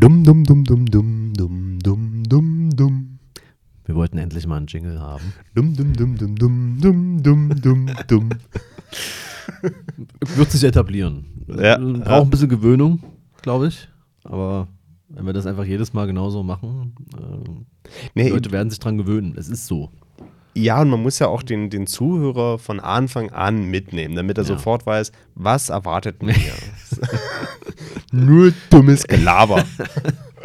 Dumm, dumm, dumm, dumm, dumm, dumm, dumm, dumm, dumm. Wir wollten endlich mal einen Jingle haben. Dumm, dumm, dumm, dumm, dumm, dumm, dumm, dumm, dumm. Wird sich etablieren. Ja. Braucht ein bisschen Gewöhnung, glaube ich. Aber wenn wir das einfach jedes Mal genauso machen, äh, die Nee, Leute werden sich dran gewöhnen. Es ist so. ja, und man muss ja auch den, den Zuhörer von Anfang an mitnehmen, damit er Ja. sofort weiß, was erwartet mir. Nur dummes Gelaber.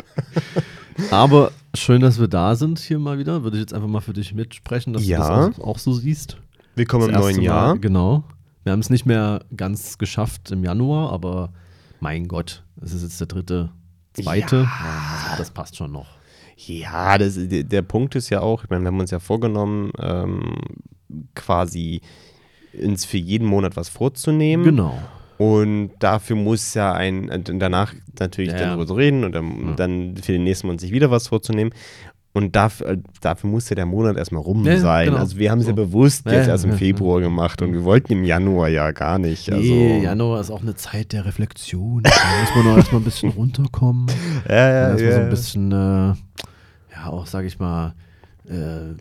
Aber schön, dass wir da sind hier mal wieder. Würde ich jetzt einfach mal für dich mitsprechen, dass Ja. du das auch, auch so siehst. Willkommen im Das neuen erste Jahr. Mal, genau. Wir haben es nicht mehr ganz geschafft im Januar, aber mein Gott, es ist jetzt der dritte, zweite. Also das passt schon noch. Ja, das, der, der Punkt ist ja auch, ich meine, wir haben uns ja vorgenommen, ähm, quasi uns für jeden Monat was vorzunehmen. Genau. Und dafür muss ja ein, und danach natürlich Ja, darüber zu reden und dann, Ja. dann für den nächsten Monat sich wieder was vorzunehmen. Und dafür, äh, dafür muss ja der Monat erstmal rum Ja, sein. genau. Also wir haben es ja bewusst jetzt erst im Februar gemacht und wir wollten im Januar ja gar nicht. Also, nee, Januar ist auch eine Zeit der Reflexion. Da muss man auch erstmal ein bisschen runterkommen. ja, ja, erstmal ja. so ein bisschen, äh, ja, auch, sage ich mal, äh,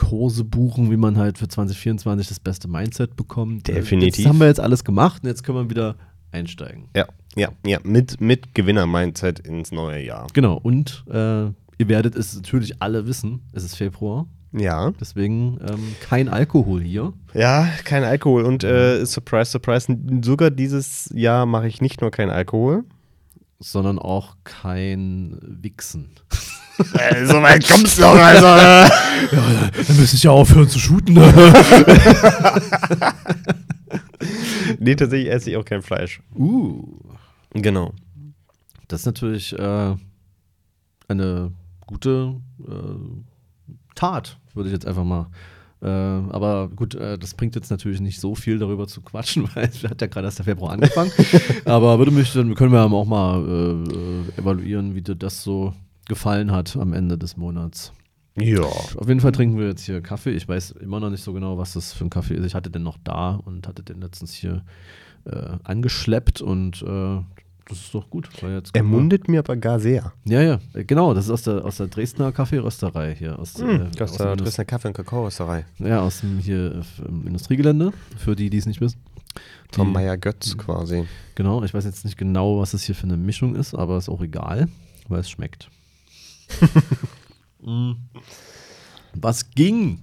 Kurse buchen, wie man halt für 2024 das beste Mindset bekommt. Äh, Definitiv. Das haben wir jetzt alles gemacht und jetzt können wir wieder einsteigen. ja, ja, ja, mit, mit Gewinner-Mindset ins neue Jahr. Genau, und äh, ihr werdet es natürlich alle wissen, es ist Februar, Ja. deswegen ähm, kein Alkohol hier. Ja, kein Alkohol und äh, surprise, surprise, sogar dieses Jahr mache ich nicht nur kein Alkohol. sondern auch kein Wichsen. Äh, so weit kommst du noch, also. äh. Dann müsste ich ja aufhören zu shooten. nee, tatsächlich esse ich auch kein Fleisch. uh. Genau. Das ist natürlich äh, eine gute äh, Tat, würde ich jetzt einfach mal. Äh, aber gut, äh, das bringt jetzt natürlich nicht so viel darüber zu quatschen, weil es hat ja gerade erst der Februar angefangen. aber würde mich dann, können wir auch mal äh, äh, evaluieren, wie dir das so gefallen hat am Ende des Monats. Ja. Auf jeden Fall trinken wir jetzt hier Kaffee. Ich weiß immer noch nicht so genau, was das für ein Kaffee ist. Ich hatte den noch da und hatte den letztens hier äh, angeschleppt und äh, das ist doch gut. Er wir- mundet mir aber gar sehr. Ja, ja, äh, genau. Das ist aus der, aus der Dresdner Kaffeerösterei hier. Aus, Hm, äh, das aus, dem der Dresdner Kaffee- und Kakaorösterei. ja, aus dem hier äh, im Industriegelände, für die, die es nicht wissen. Vom Die- Meier Götz quasi. Genau, ich weiß jetzt nicht genau, was es hier für eine Mischung ist, aber ist auch egal, weil es schmeckt. Mm. Was ging?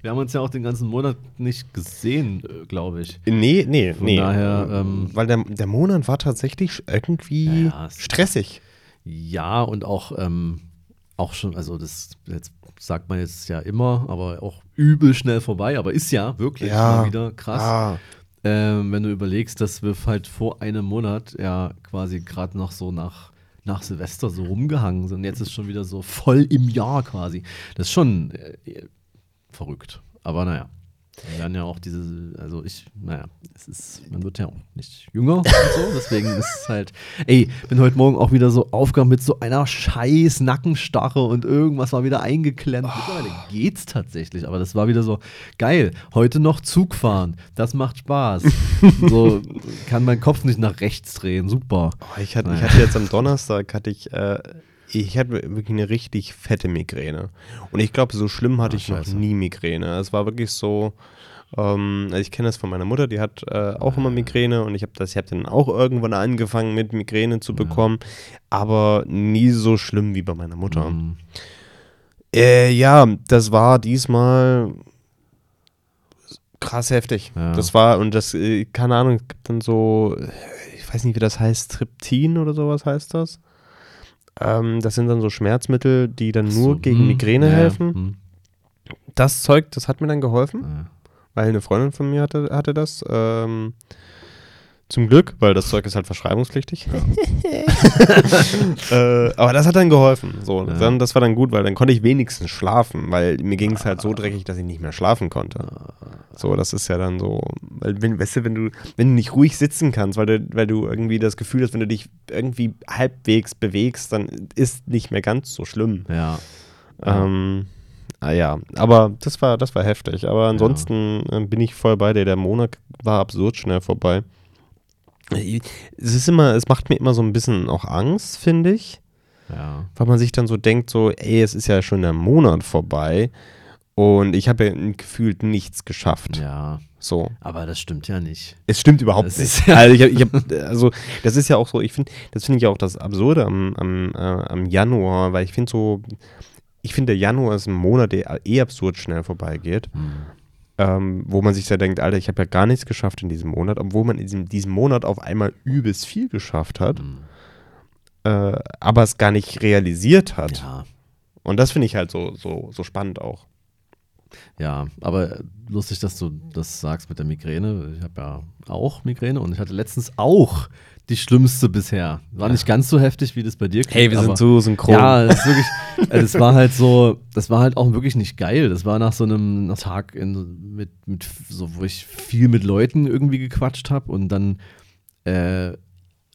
Wir haben uns ja auch den ganzen Monat nicht gesehen, äh, glaube ich. Nee, nee, Von nee. daher, ähm, Weil der, der Monat war tatsächlich irgendwie Ja, ja, es- stressig. Ja, und auch, ähm, auch schon, also das jetzt sagt man jetzt ja immer, aber auch übel schnell vorbei, aber ist ja wirklich Ja. mal wieder krass. Ah, Ähm, wenn du überlegst, dass wir halt vor einem Monat ja quasi gerade noch so nach, nach Silvester so rumgehangen sind. Jetzt ist schon wieder so voll im Jahr quasi. Das ist schon äh, verrückt. Aber naja. Wir werden ja auch diese, also ich, naja, es ist, man wird ja auch nicht jünger und so, deswegen ist es halt, ey, bin heute Morgen auch wieder so aufgewacht mit so einer scheiß Nackenstarre und irgendwas war wieder eingeklemmt. Mittlerweile geht's tatsächlich, aber das war wieder so geil. Heute noch Zug fahren, das macht Spaß. so kann mein Kopf nicht nach rechts drehen, super. oh, ich, hatte, ich Naja. hatte jetzt am Donnerstag, hatte ich, äh, ich hatte wirklich eine richtig fette Migräne. Und ich glaube, so schlimm hatte Ah, ich noch nie Migräne. Es war wirklich so, ähm, also ich kenne das von meiner Mutter, die hat äh, auch immer Migräne und ich habe das, ich habe dann auch irgendwann angefangen mit Migräne zu bekommen, aber nie so schlimm wie bei meiner Mutter. Mhm. Äh, ja, das war diesmal krass heftig. Ja. Das war, und das, äh, keine Ahnung, es gibt dann so, ich weiß nicht, wie das heißt, Triptin oder sowas heißt das. Ähm, das sind dann so Schmerzmittel, die dann Ach nur so, gegen hm, Migräne ja, helfen. hm, Das Zeug, das hat mir dann geholfen, ja. weil eine Freundin von mir hatte, hatte das. Ähm, zum Glück, weil das Zeug ist halt verschreibungspflichtig. äh, aber das hat dann geholfen. So, Ja. dann, das war dann gut, weil dann konnte ich wenigstens schlafen, weil mir ging es halt so dreckig, dass ich nicht mehr schlafen konnte. So, das ist ja dann so, weil wenn, weißt du, wenn du, wenn du nicht ruhig sitzen kannst, weil du, weil du irgendwie das Gefühl hast, wenn du dich irgendwie halbwegs bewegst, dann ist nicht mehr ganz so schlimm. ja. Ähm, ah ja, aber das war, das war heftig. Aber ansonsten äh, bin ich voll bei dir. Der Monat war absurd schnell vorbei. Es ist immer, es macht mir immer so ein bisschen auch Angst, finde ich. Ja. weil man sich dann so denkt, so, ey, es ist ja schon ein Monat vorbei und ich habe ja gefühlt nichts geschafft. Ja. So. Aber das stimmt ja nicht. Es stimmt überhaupt Das nicht. ja- also, ich hab, ich hab, also, das ist ja auch so, ich finde, das finde ich auch das Absurde am, am, äh, am Januar, weil ich finde so, ich finde, der Januar ist ein Monat, der eh absurd schnell vorbeigeht, Hm. Ähm, wo man sich ja denkt, Alter, ich habe ja gar nichts geschafft in diesem Monat, obwohl man in diesem, diesem Monat auf einmal übelst viel geschafft hat, Hm. äh, aber es gar nicht realisiert hat. Ja. Und das finde ich halt so, so, so spannend auch. Ja, aber lustig, dass du das sagst mit der Migräne. Ich habe ja auch Migräne und ich hatte letztens auch die schlimmste bisher. War nicht ganz so heftig, wie das bei dir klingt. aber- so synchron. Ja, das ist wirklich, äh, das war halt so, das war halt auch wirklich nicht geil. Das war nach so einem nach Tag in, mit, mit so, wo ich viel mit Leuten irgendwie gequatscht habe und dann, äh,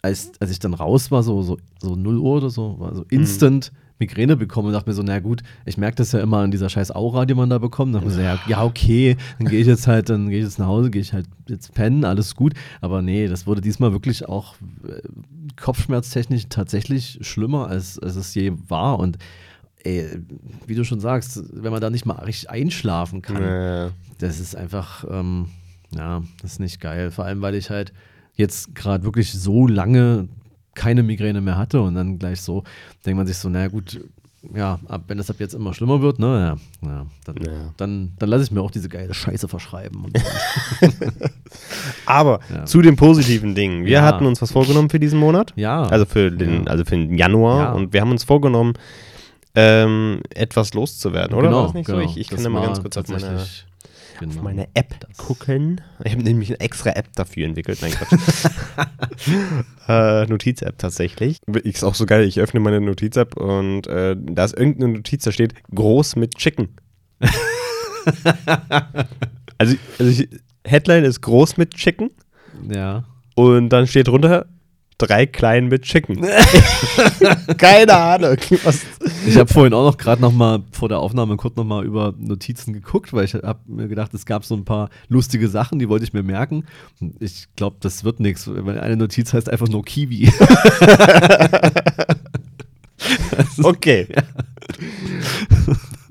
als, als ich dann raus war, so, so, so 0 Uhr oder so, war so instant Migräne bekommen und dachte mir so, na gut, ich merke das ja immer an dieser scheiß Aura, die man da bekommt. Dann dachte ich mir so, ja, ja, okay, dann gehe ich jetzt halt, dann gehe ich jetzt nach Hause, gehe ich halt jetzt pennen, alles gut. Aber nee, das wurde diesmal wirklich auch äh, kopfschmerztechnisch tatsächlich schlimmer, als, als es je war. Und ey, wie du schon sagst, wenn man da nicht mal richtig einschlafen kann, Äh, das ist einfach, ähm, ja, das ist nicht geil. Vor allem, weil ich halt jetzt gerade wirklich so lange keine Migräne mehr hatte und dann gleich so, denkt man sich so, naja gut, ja, ab, wenn das ab jetzt immer schlimmer wird, ne, ja, ja, dann, Ja. dann, dann lasse ich mir auch diese geile Scheiße verschreiben. Aber zu den positiven Dingen. Wir hatten uns was vorgenommen für diesen Monat. ja, Also für den, also für den Januar. Ja. Und wir haben uns vorgenommen, ähm, etwas loszuwerden, oder? genau, War das nicht genau. so? Ich, ich kann ja mal ganz kurz auf meine, genau. auf meine App Das- gucken. Ich habe nämlich eine extra App dafür entwickelt. Nein, Quatsch. äh, Notiz-App tatsächlich. Ist auch so geil. Ich öffne meine Notiz-App und äh, da ist irgendeine Notiz, da steht groß mit Chicken. also, also ich, Headline ist groß mit Chicken Ja. und dann steht drunter drei klein mit Chicken. Keine Ahnung. Was, Ich habe vorhin auch noch gerade noch mal vor der Aufnahme kurz noch mal über Notizen geguckt, weil ich habe mir gedacht, es gab so ein paar lustige Sachen, die wollte ich mir merken. Ich glaube, das wird nichts, weil eine Notiz heißt einfach nur Kiwi. Okay.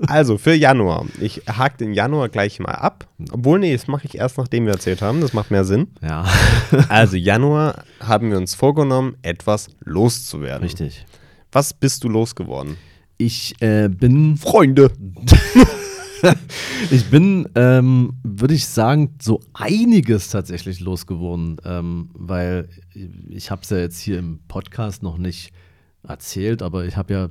Also für Januar. Ich hake den Januar gleich mal ab. Obwohl, nee, das mache ich erst, nachdem wir erzählt haben. Das macht mehr Sinn. Ja, Also Januar haben wir uns vorgenommen, etwas loszuwerden. richtig. Was bist du losgeworden? Ich äh, bin, Freunde. ich bin, ähm, würde ich sagen, so einiges tatsächlich losgeworden, ähm, weil ich habe es ja jetzt hier im Podcast noch nicht erzählt, aber ich habe ja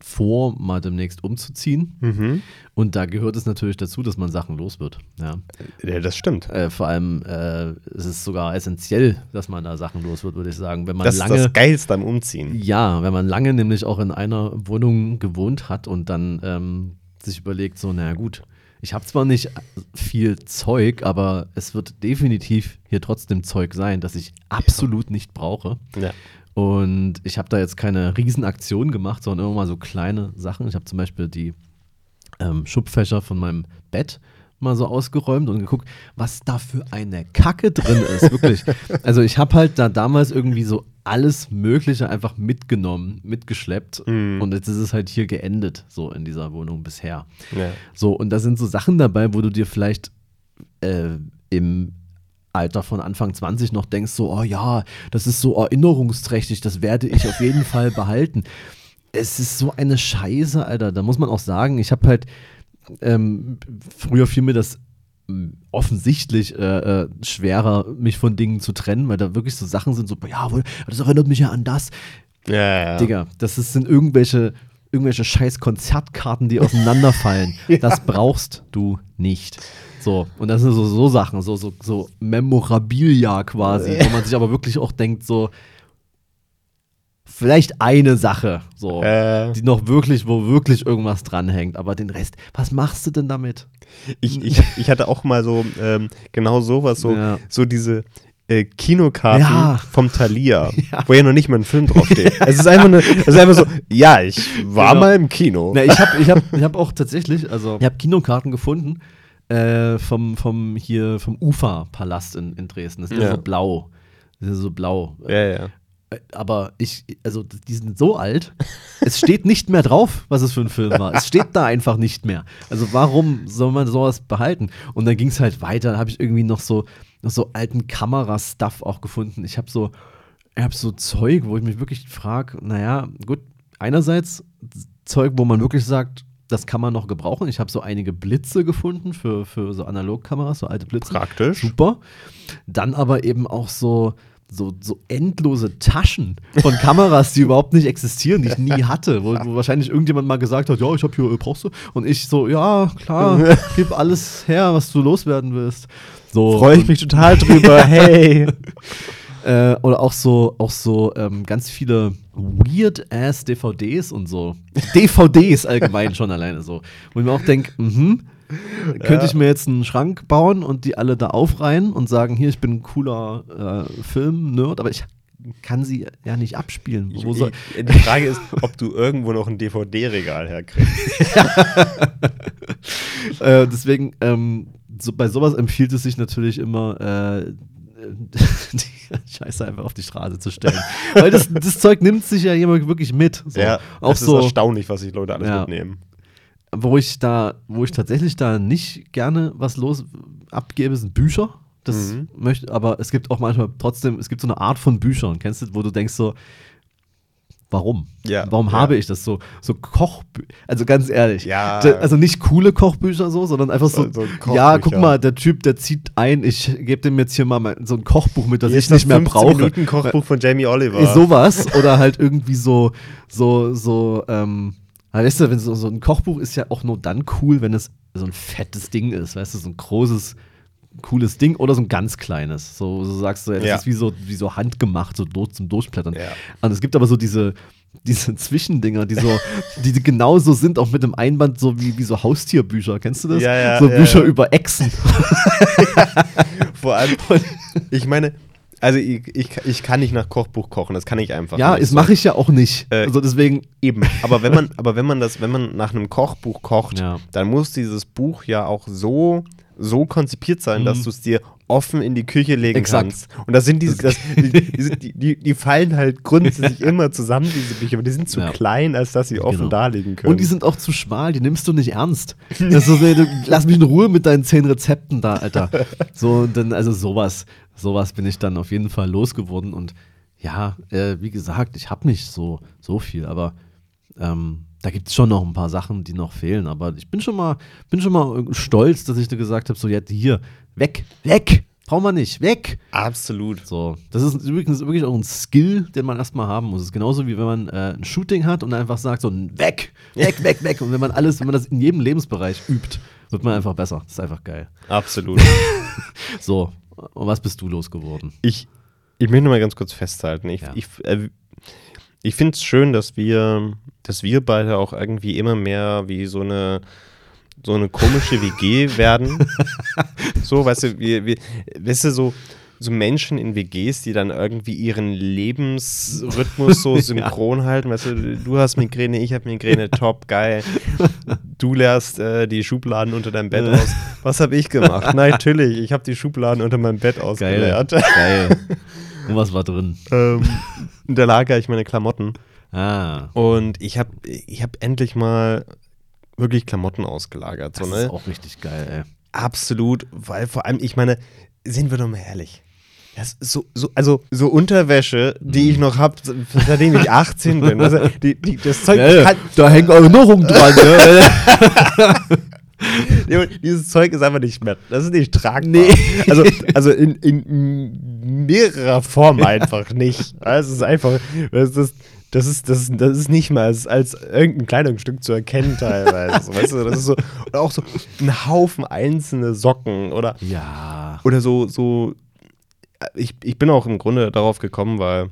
vor, mal demnächst umzuziehen. Mhm. Und da gehört es natürlich dazu, dass man Sachen los wird. Ja. Ja, das stimmt. Äh, vor allem äh, es ist sogar essentiell, dass man da Sachen los wird, würde ich sagen. Wenn man Das ist lange, das Geilste am Umziehen. ja, wenn man lange nämlich auch in einer Wohnung gewohnt hat und dann ähm, sich überlegt, so, naja gut, ich habe zwar nicht viel Zeug, aber es wird definitiv hier trotzdem Zeug sein, das ich absolut nicht brauche. Ja. Und ich habe da jetzt keine Riesenaktion gemacht, sondern immer mal so kleine Sachen. Ich habe zum Beispiel die ähm, Schubfächer von meinem Bett mal so ausgeräumt und geguckt, was da für eine Kacke drin ist. Wirklich. Also ich habe halt da damals irgendwie so alles Mögliche einfach mitgenommen, mitgeschleppt. Mhm. Und jetzt ist es halt hier geendet, so in dieser Wohnung bisher. Ja. So, und da sind so Sachen dabei, wo du dir vielleicht äh, im Alter von Anfang 20 noch denkst, so, oh ja, das ist so erinnerungsträchtig, das werde ich auf jeden Fall behalten. Es ist so eine Scheiße, Alter. Da muss man auch sagen, ich habe halt, ähm, früher fiel mir das m, offensichtlich äh, äh, schwerer, mich von Dingen zu trennen, weil da wirklich so Sachen sind, so, ja, das erinnert mich ja an das. Ja, ja. Digga, das ist, sind irgendwelche, irgendwelche scheiß Konzertkarten, die auseinanderfallen. Das brauchst du nicht. So, und das sind so, so Sachen, so, so, so Memorabilia quasi, wo man sich aber wirklich auch denkt, so, vielleicht eine Sache, so, Äh, die noch wirklich, wo wirklich irgendwas dranhängt, aber den Rest, was machst du denn damit? ich, ich, ich hatte auch mal so ähm, genau sowas, so, Ja. so diese äh, Kinokarten Ja. vom Thalia, Ja. wo ja noch nicht mal ein Film draufsteht. es, ist einfach eine, es ist einfach so, ja, ich war Genau. mal im Kino. Na, ich habe ich hab, ich hab auch tatsächlich, also ich habe Kinokarten gefunden äh, vom, vom hier vom Ufa-Palast in, in Dresden. Das ist ja. So blau. Das ist so blau. ja, ja. Äh, Aber ich, also die sind so alt, es steht nicht mehr drauf, was es für ein Film war. Es steht da einfach nicht mehr. Also warum soll man sowas behalten? Und dann ging es halt weiter, da habe ich irgendwie noch so, noch so alten Kamerastuff auch gefunden. Ich habe so, ich habe so Zeug, wo ich mich wirklich frage, naja, gut, einerseits Zeug, wo man wirklich sagt, das kann man noch gebrauchen. Ich habe so einige Blitze gefunden für, für so Analogkameras, so alte Blitze. Praktisch. Super. Dann aber eben auch so, so, so endlose Taschen von Kameras, die überhaupt nicht existieren, die ich nie hatte, wo, wo wahrscheinlich irgendjemand mal gesagt hat, ja, ich habe hier, äh, brauchst du? Und ich so, ja, klar, gib alles her, was du loswerden willst. So, Freue ich mich total drüber. Hey. äh, oder auch so, auch so ähm, ganz viele weird-ass DVDs und so. DVDs allgemein schon alleine so. Wo ich mir auch denke, mhm, könnte ich mir jetzt einen Schrank bauen und die alle da aufreihen und sagen, hier, ich bin ein cooler äh, Film-Nerd, aber ich kann sie ja nicht abspielen. Soll, Ich- Die Frage ist, ob du irgendwo noch ein DVD-Regal herkriegst. äh, deswegen, ähm, so, bei sowas empfiehlt es sich natürlich immer, äh, die Scheiße einfach auf die Straße zu stellen. Weil das, das Zeug nimmt sich ja jemand wirklich mit. So. Ja, auch es so, ist erstaunlich, was sich Leute alles Ja. mitnehmen. wo ich da, wo ich tatsächlich da nicht gerne was los abgebe, sind Bücher. Das Mhm. möchte, aber es gibt auch manchmal trotzdem, es gibt so eine Art von Büchern, kennst du, wo du denkst so, warum? Ja, Warum ja. habe ich das so? So Kochbücher, also ganz ehrlich, Ja. da- also nicht coole Kochbücher so, sondern einfach so, So- ja, guck mal, der Typ, der zieht ein, ich gebe dem jetzt hier mal mein, so ein Kochbuch mit, das Hier ich nicht mehr 15 brauche. Minuten Kochbuch von Jamie Oliver. Sowas oder halt irgendwie so, so, so, ähm, weißt du, wenn so, so ein Kochbuch ist ja auch nur dann cool, wenn es so ein fettes Ding ist, weißt du, so ein großes, cooles Ding oder so ein ganz kleines. So, so sagst du, ja, das Ja. ist wie so, wie so handgemacht, so durch, zum Durchblättern. Ja. Und es gibt aber so diese, diese Zwischendinger, die so, die, genauso sind, auch mit dem Einband, so wie, wie so Haustierbücher. Kennst du das? Ja, ja, so ja, Bücher über Echsen. Vor allem, ich meine, also ich, ich, ich kann nicht nach Kochbuch kochen, das kann ich einfach ja, nicht. das mache ich ja auch nicht. Äh, also deswegen, Eben, aber wenn man, aber wenn man das, wenn man nach einem Kochbuch kocht, dann muss dieses Buch ja auch so, so konzipiert sein, dass du es dir offen in die Küche legen Mhm. Exakt. kannst. Und das sind diese, das, die, die, die, fallen halt grundsätzlich immer zusammen, diese Bücher, aber die sind zu Ja. klein, als dass sie offen Genau. darlegen können. Und die sind auch zu schmal, die nimmst du nicht ernst. So, du, lass mich in Ruhe mit deinen zehn Rezepten da, Alter. So, dann, also sowas, sowas bin ich dann auf jeden Fall losgeworden. Und ja, äh, wie gesagt, ich habe nicht so, so viel, aber ähm, da gibt es schon noch ein paar Sachen, die noch fehlen. Aber ich bin schon mal, bin schon mal stolz, dass ich dir gesagt habe: so, jetzt hier, weg, weg, brauchen wir nicht, weg. Absolut. So, das ist übrigens wirklich auch ein Skill, den man erstmal haben muss. Es ist genauso wie wenn man äh, ein Shooting hat und einfach sagt, so weg, weg, weg, weg. Und wenn man alles, wenn man das in jedem Lebensbereich übt, wird man einfach besser. Das ist einfach geil. Absolut. So, und was bist du losgeworden? ich, ich möchte mal ganz kurz festhalten. Ich, Ja. ich, äh, ich finde es schön, dass wir, dass wir beide auch irgendwie immer mehr wie so eine so eine komische WG werden. so, weißt du, wir, wir, weißt du, so, so Menschen in WGs, die dann irgendwie ihren Lebensrhythmus so synchron halten. Weißt du, du hast Migräne, ich habe Migräne, top, geil. Du leerst äh, die Schubladen unter deinem Bett aus. Was habe ich gemacht? Na, natürlich, ich habe die Schubladen unter meinem Bett ausgeleert. Geil. Und was war drin? ähm, da lager ich meine Klamotten. Ah, Und ich habe ich hab endlich mal wirklich Klamotten ausgelagert. So, das ne? ist auch richtig geil, ey. Absolut, weil vor allem, ich meine, sind wir doch mal ehrlich. Das so, so, also so Unterwäsche, die ich noch habe, seitdem ich 18 bin. Also, die, die, das Zeug Ja, kann, da hängen Erinnerungen dran, ne? Dieses Zeug ist einfach nicht mehr, das ist nicht tragbar. Nee. Also, also in, in mehrerer Form einfach nicht. Also es ist einfach, das ist, das ist, das ist, das ist nicht mal als, als irgendein Kleidungsstück zu erkennen teilweise. weißt du, das ist so, oder auch so ein Haufen einzelne Socken oder, ja. oder so, so, ich, ich bin auch im Grunde darauf gekommen, weil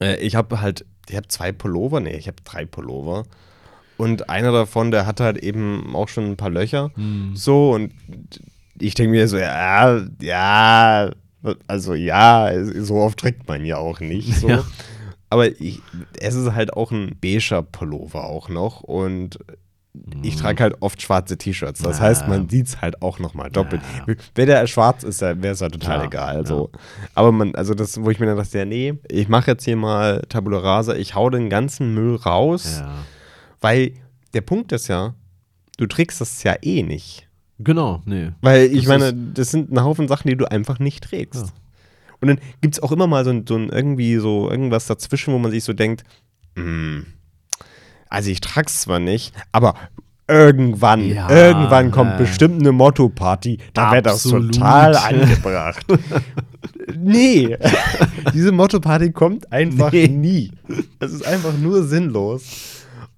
äh, ich habe halt, ich habe zwei Pullover, nee, ich habe drei Pullover. Und einer davon, der hat halt eben auch schon ein paar Löcher. Hm. So, und ich denke mir so, ja, ja, also ja, so oft trägt man ja auch nicht. So. Ja. Aber ich, es ist halt auch ein beiger Pullover auch noch. Und ich trage halt oft schwarze T-Shirts. Das Ja. heißt, man sieht es halt auch nochmal doppelt. Ja. Wenn der schwarz ist, wäre es halt total Ja, egal. So. Aber man, also das, wo ich mir dann dachte, ja, nee, ich mache jetzt hier mal Tabula Rasa, ich hau den ganzen Müll raus, Ja. Weil der Punkt ist ja, du trägst das ja eh nicht. Genau, nee. Weil ich Das meine, das sind ein Haufen Sachen, die du einfach nicht trägst. Ja. Und dann gibt es auch immer mal so ein, so ein irgendwie so irgendwas dazwischen, wo man sich so denkt, hm, also ich trag's zwar nicht, aber irgendwann, Ja, irgendwann kommt äh, bestimmt eine Motto-Party, da wäre das total angebracht. nee, diese Motto-Party kommt einfach Nee. nie. Es ist einfach nur sinnlos.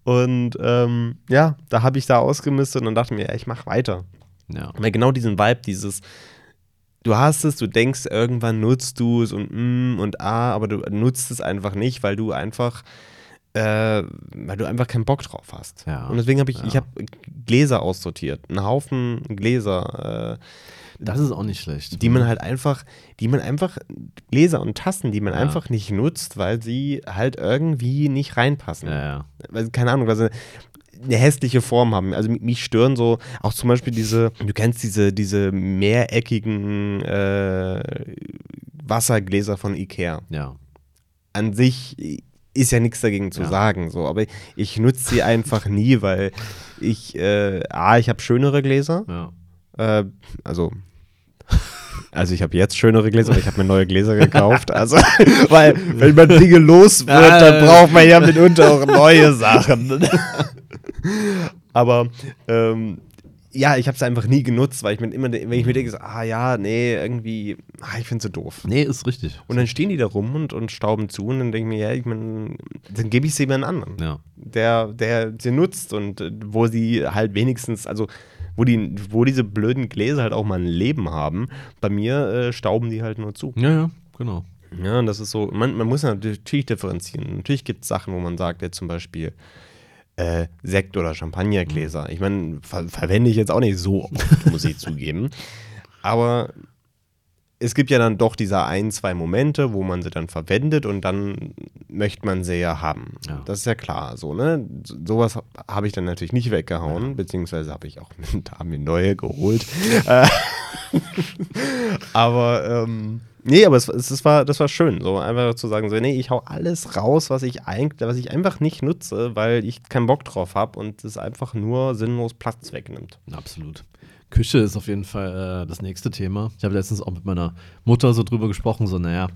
Und ähm, ja, da habe ich da ausgemistet und dann dachte mir, ja, ich mache weiter. Ja. Weil genau diesen Vibe, dieses, du hast es, du denkst, irgendwann nutzt du es und mm und ah, aber du nutzt es einfach nicht, weil du einfach, äh, weil du einfach keinen Bock drauf hast. Ja, Und deswegen habe ich, ja. ich habe Gläser aussortiert, einen Haufen Gläser, äh, Das ist auch nicht schlecht. die man halt einfach, die man einfach, Gläser und Tassen, die man Ja. einfach nicht nutzt, weil sie halt irgendwie nicht reinpassen Ja, ja. weil, keine Ahnung, weil sie eine hässliche Form haben. Also mi- mich stören so auch zum Beispiel diese, du kennst diese, diese mehreckigen äh, Wassergläser von Ikea. Ja. An sich ist ja nichts dagegen zu Ja. sagen, so, aber ich nutze sie einfach nie, weil ich, äh, A, ich habe schönere Gläser, Ja. Äh, also also ich habe jetzt schönere Gläser, aber ich habe mir neue Gläser gekauft. Also, weil wenn man Dinge los wird, dann braucht man ja mitunter auch neue Sachen. aber ähm, ja, ich habe es einfach nie genutzt, weil ich mir immer, wenn ich mir denke, ah ja, nee, irgendwie, ah, ich finde so doof. Nee, ist richtig. Und dann stehen die da rum und, und stauben zu und dann denke ich mir, ja, ich mein, dann gebe ich sie jemand anderen Ja. der, der sie nutzt und äh, wo sie halt wenigstens, also wo, die, wo diese blöden Gläser halt auch mal ein Leben haben. Bei mir äh, stauben die halt nur zu. Ja, ja, genau. Ja, und das ist so, man, man muss natürlich differenzieren. Natürlich gibt es Sachen, wo man sagt, jetzt zum Beispiel äh, Sekt- oder Champagnergläser. Ich meine, ver verwende ich jetzt auch nicht so oft, muss ich zugeben. Aber es gibt ja dann doch diese ein, zwei Momente, wo man sie dann verwendet und dann möchte man sie ja haben. Ja. Das ist ja klar. So, ne? So, sowas habe ich dann natürlich nicht weggehauen, beziehungsweise habe ich auch da mir neue geholt. Äh, aber ähm, nee, aber es, es, es war, das war schön, so einfach zu sagen, so, nee, ich hau alles raus, was ich eigentlich, was ich einfach nicht nutze, weil ich keinen Bock drauf habe und es einfach nur sinnlos Platz wegnimmt. Absolut. Küche ist auf jeden Fall äh, das nächste Thema. Ich habe letztens auch mit meiner Mutter so drüber gesprochen, so, naja,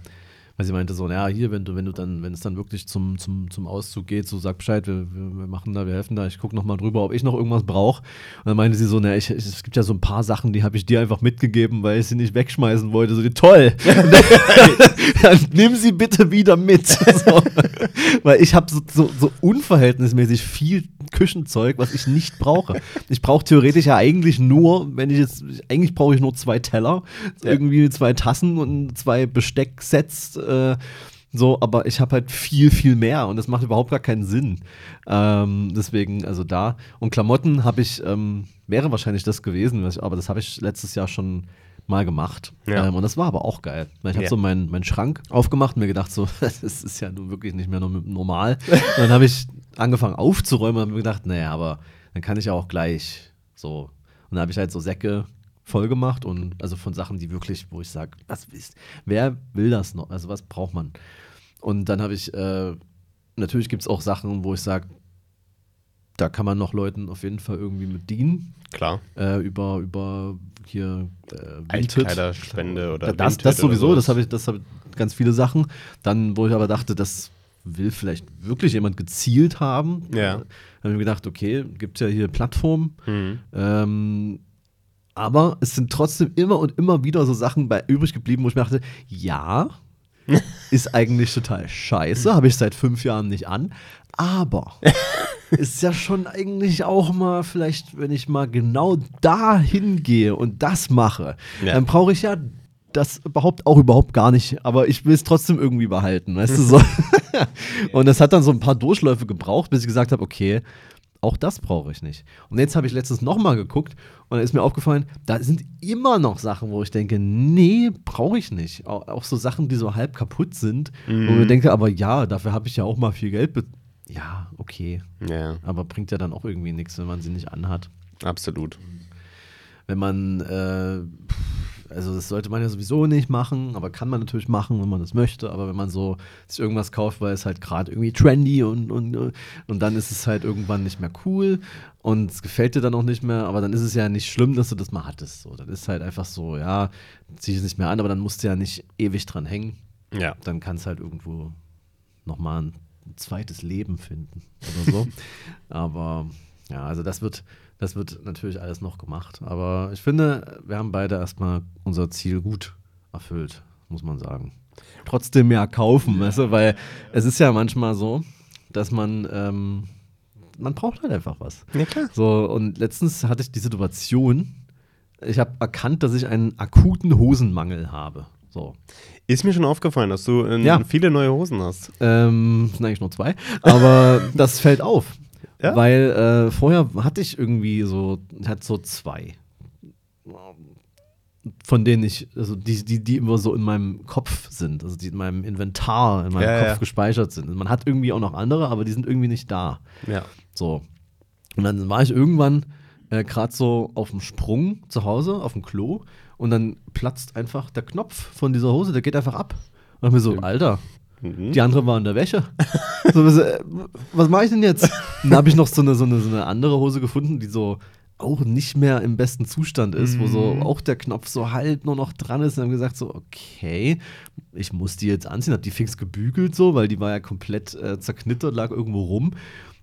weil sie meinte so, naja, hier, wenn du, wenn du dann, wenn es dann wirklich zum, zum, zum Auszug geht, so sag Bescheid, wir, wir, machen da, wir helfen da, ich gucke nochmal drüber, ob ich noch irgendwas brauche. Und dann meinte sie so, naja, ich, ich, es gibt ja so ein paar Sachen, die habe ich dir einfach mitgegeben, weil ich sie nicht wegschmeißen wollte. So, die, toll! dann nimm sie bitte wieder mit. So. Weil ich habe so, so, so unverhältnismäßig viel Küchenzeug, was ich nicht brauche. Ich brauche theoretisch ja eigentlich nur, wenn ich jetzt, eigentlich brauche ich nur zwei Teller, Ja. irgendwie zwei Tassen und zwei Bestecksets. Äh, so, aber ich habe halt viel, viel mehr und das macht überhaupt gar keinen Sinn. Ähm, deswegen, also da. Und Klamotten habe ich, ähm, wäre wahrscheinlich das gewesen, aber das habe ich letztes Jahr schon mal gemacht. Ja. Ähm, und das war aber auch geil. Ich habe Ja. so meinen meinen Schrank aufgemacht und mir gedacht, so, das ist ja nun wirklich nicht mehr no- normal. Und dann habe ich angefangen aufzuräumen und habe mir gedacht, naja, aber dann kann ich ja auch gleich so. Und dann habe ich halt so Säcke voll gemacht und also von Sachen, die wirklich, wo ich sage, was ist, wer will das noch? Also was braucht man? Und dann habe ich, äh, natürlich gibt es auch Sachen, wo ich sage, da kann man noch Leuten auf jeden Fall irgendwie mit dienen. Klar. Äh, über, über hier äh. Altkleiderspende oder Das, das sowieso, das habe ich, das habe ich ganz viele Sachen. Dann, wo ich aber dachte, das will vielleicht wirklich jemand gezielt haben. Ja. Habe ich mir gedacht, okay, gibt ja hier Plattformen. Mhm. Ähm, aber es sind trotzdem immer und immer wieder so Sachen bei übrig geblieben, wo ich mir dachte, ja, ist eigentlich total scheiße, habe ich seit fünf Jahren nicht an. Aber ist ja schon eigentlich auch mal, vielleicht, wenn ich mal genau da hingehe und das mache, Ja. dann brauche ich ja das überhaupt auch überhaupt gar nicht, aber ich will es trotzdem irgendwie behalten, weißt du so. und das hat dann so ein paar Durchläufe gebraucht, bis ich gesagt habe, okay, auch das brauche ich nicht. Und jetzt habe ich letztens nochmal geguckt und da ist mir aufgefallen, da sind immer noch Sachen, wo ich denke, nee, brauche ich nicht. Auch, auch so Sachen, die so halb kaputt sind, wo ich mir denke, aber ja, dafür habe ich ja auch mal viel Geld ja, okay. Ja, Aber bringt ja dann auch irgendwie nichts, wenn man sie nicht anhat. absolut. Wenn man, äh, also das sollte man ja sowieso nicht machen, aber kann man natürlich machen, wenn man das möchte. Aber wenn man so sich irgendwas kauft, weil es halt gerade irgendwie trendy und, und, und dann ist es halt irgendwann nicht mehr cool und es gefällt dir dann auch nicht mehr, aber dann ist es ja nicht schlimm, dass du das mal hattest. So, dann ist halt einfach so, ja, zieh es nicht mehr an, aber dann musst du ja nicht ewig dran hängen. Ja. Dann kannst du halt irgendwo nochmal ein zweites Leben finden oder so. aber ja, also das wird, das wird natürlich alles noch gemacht. Aber ich finde, wir haben beide erstmal unser Ziel gut erfüllt, muss man sagen. Trotzdem mehr kaufen, weißt du, weil es ist ja manchmal so, dass man, ähm, man braucht halt einfach was. Ja, klar. So, und letztens hatte ich die Situation, ich habe erkannt, dass ich einen akuten Hosenmangel habe. So. Ist mir schon aufgefallen, dass du ähm, Ja. viele neue Hosen hast. Ähm, sind eigentlich nur zwei, aber das fällt auf. Ja? Weil äh, vorher hatte ich irgendwie so, hatte so zwei. Von denen ich, also die, die, die immer so in meinem Kopf sind, also die in meinem Inventar, in meinem Ja, Kopf ja. gespeichert sind. Man hat irgendwie auch noch andere, aber die sind irgendwie nicht da. Ja. So. Und dann war ich irgendwann äh, gerade so auf dem Sprung zu Hause, auf dem Klo, und dann platzt einfach der Knopf von dieser Hose, der geht einfach ab. Und ich mir so, Alter, Mhm. die andere war in der Wäsche. so, so, äh, was mache ich denn jetzt? Dann habe ich noch so eine, so, eine, so eine andere Hose gefunden, die so auch nicht mehr im besten Zustand ist, wo so Mhm. auch der Knopf so halt nur noch dran ist. Und haben gesagt so, okay, ich muss die jetzt anziehen. Hab die fix gebügelt so, weil die war ja komplett äh, zerknittert, lag irgendwo rum.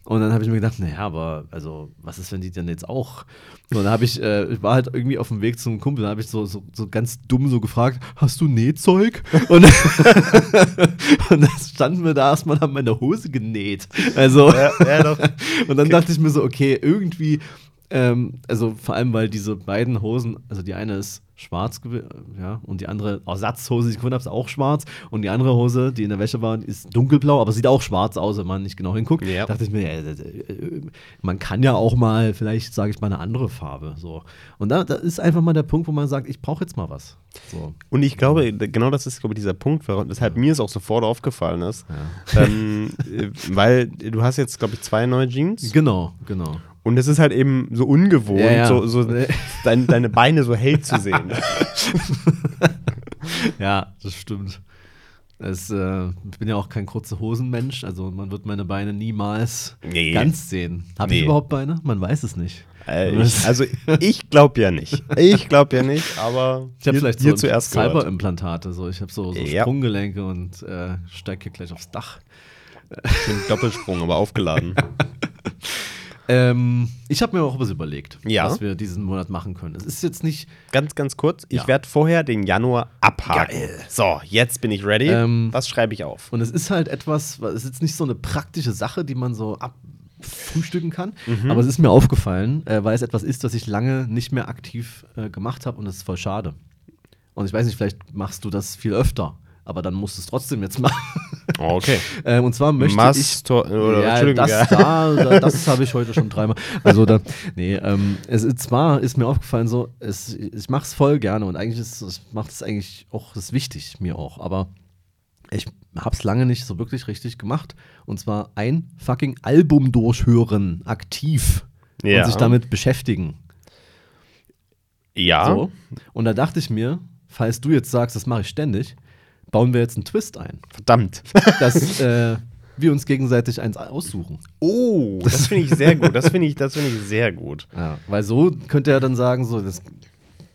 Und dann habe ich mir gedacht, naja, aber also, was ist, wenn die denn jetzt auch? Und dann habe ich, äh, ich war halt irgendwie auf dem Weg zum Kumpel, da habe ich so, so, so ganz dumm so gefragt, hast du Nähzeug? Und, und dann standen wir da erstmal, haben meine Hose genäht. Also, Ja, ja, und dann dachte ich mir so, okay, irgendwie, ähm, also vor allem, weil diese beiden Hosen, also die eine ist schwarz, gew- ja, und die andere Ersatzhose, die ich gefunden habe, ist auch schwarz. Und die andere Hose, die in der Wäsche war, ist dunkelblau, aber sieht auch schwarz aus, wenn man nicht genau hinguckt. Ja. Dachte ich mir, ja, äh, äh, man kann ja auch mal, vielleicht sage ich mal eine andere Farbe. So. Und da, da ist einfach mal der Punkt, wo man sagt, ich brauche jetzt mal was. So. Und ich glaube, genau das ist, glaube ich, dieser Punkt, weshalb mir es auch sofort aufgefallen ist. ähm, äh, weil du hast jetzt, glaube ich, zwei neue Jeans. Genau, genau. Und es ist halt eben so ungewohnt, Ja, ja. so, so dein, deine Beine so hell zu sehen. Ja, das stimmt. Es, äh, ich bin ja auch kein kurze Hosenmensch, also man wird meine Beine niemals Nee. ganz sehen. Habe ich Nee. überhaupt Beine? Man weiß es nicht. Äh, ich, also ich glaube ja nicht. Ich glaube ja nicht, aber Ich habe hier, vielleicht hier so zuerst. Cyberimplantate, so ich habe so, so Ja. Sprunggelenke und äh, steige hier gleich aufs Dach. Doppelsprung, aber aufgeladen. Ähm, ich habe mir auch was überlegt, Ja. was wir diesen Monat machen können. Es ist jetzt nicht Ganz, ganz kurz. Ich Ja. werde vorher den Januar abhaken. Geil. So, jetzt bin ich ready. Ähm, Was schreibe ich auf? Und es ist halt etwas, es ist jetzt nicht so eine praktische Sache, die man so abfrühstücken kann. Mhm. Aber es ist mir aufgefallen, äh, weil es etwas ist, was ich lange nicht mehr aktiv äh, gemacht habe und das ist voll schade. Und ich weiß nicht, vielleicht machst du das viel öfter, aber dann musst du es trotzdem jetzt machen. Oh, okay. ähm, und zwar möchte ich. Mastor oder ja, Entschuldigung, das, ja. da, da, das habe ich heute schon dreimal. Also da, nee, ähm, es zwar ist mir aufgefallen so, es, ich mache es voll gerne und eigentlich ist es macht es eigentlich auch das ist wichtig mir auch, aber ich habe es lange nicht so wirklich richtig gemacht und zwar ein fucking Album durchhören aktiv Ja. und sich damit beschäftigen. Ja. So. Und da dachte ich mir, falls du jetzt sagst, das mache ich ständig, bauen wir jetzt einen Twist ein, Verdammt. dass äh, wir uns gegenseitig eins aussuchen. Oh, das finde ich sehr gut. Das finde ich, das finde ich sehr gut. Ja, weil so könnte er dann sagen, so, das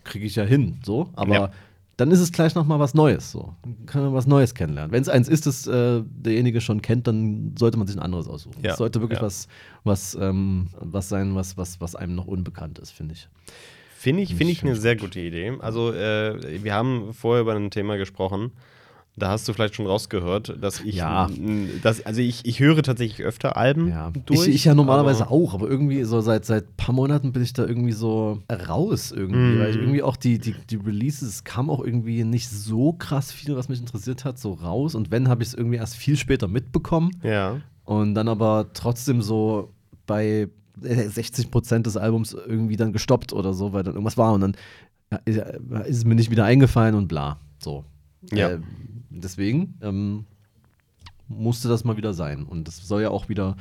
kriege ich ja hin, so, aber Ja. dann ist es gleich noch mal was Neues, so. Dann kann man was Neues kennenlernen. Wenn es eins ist, das äh, derjenige schon kennt, dann sollte man sich ein anderes aussuchen. Ja, Es sollte wirklich was, was, ähm, was sein, was, was, was einem noch unbekannt ist, finde ich. Finde ich, finde ich eine sehr gute Idee. Also, äh, wir haben vorher über ein Thema gesprochen. Da hast du vielleicht schon rausgehört, dass ich, Ja. dass, also ich, ich höre tatsächlich öfter Alben Ja, durch. ich, ich ja normalerweise aber- auch, aber irgendwie so seit seit ein paar Monaten bin ich da irgendwie so raus irgendwie, Mhm. weil ich irgendwie auch die, die, die Releases es kam auch irgendwie nicht so krass viel, was mich interessiert hat, so raus und wenn, habe ich es irgendwie erst viel später mitbekommen Ja. und dann aber trotzdem so bei äh, 60 Prozent des Albums irgendwie dann gestoppt oder so, weil dann irgendwas war und dann ist es mir nicht wieder eingefallen und bla, so. Ja. Äh, deswegen, ähm, musste das mal wieder sein. Und das soll ja auch wieder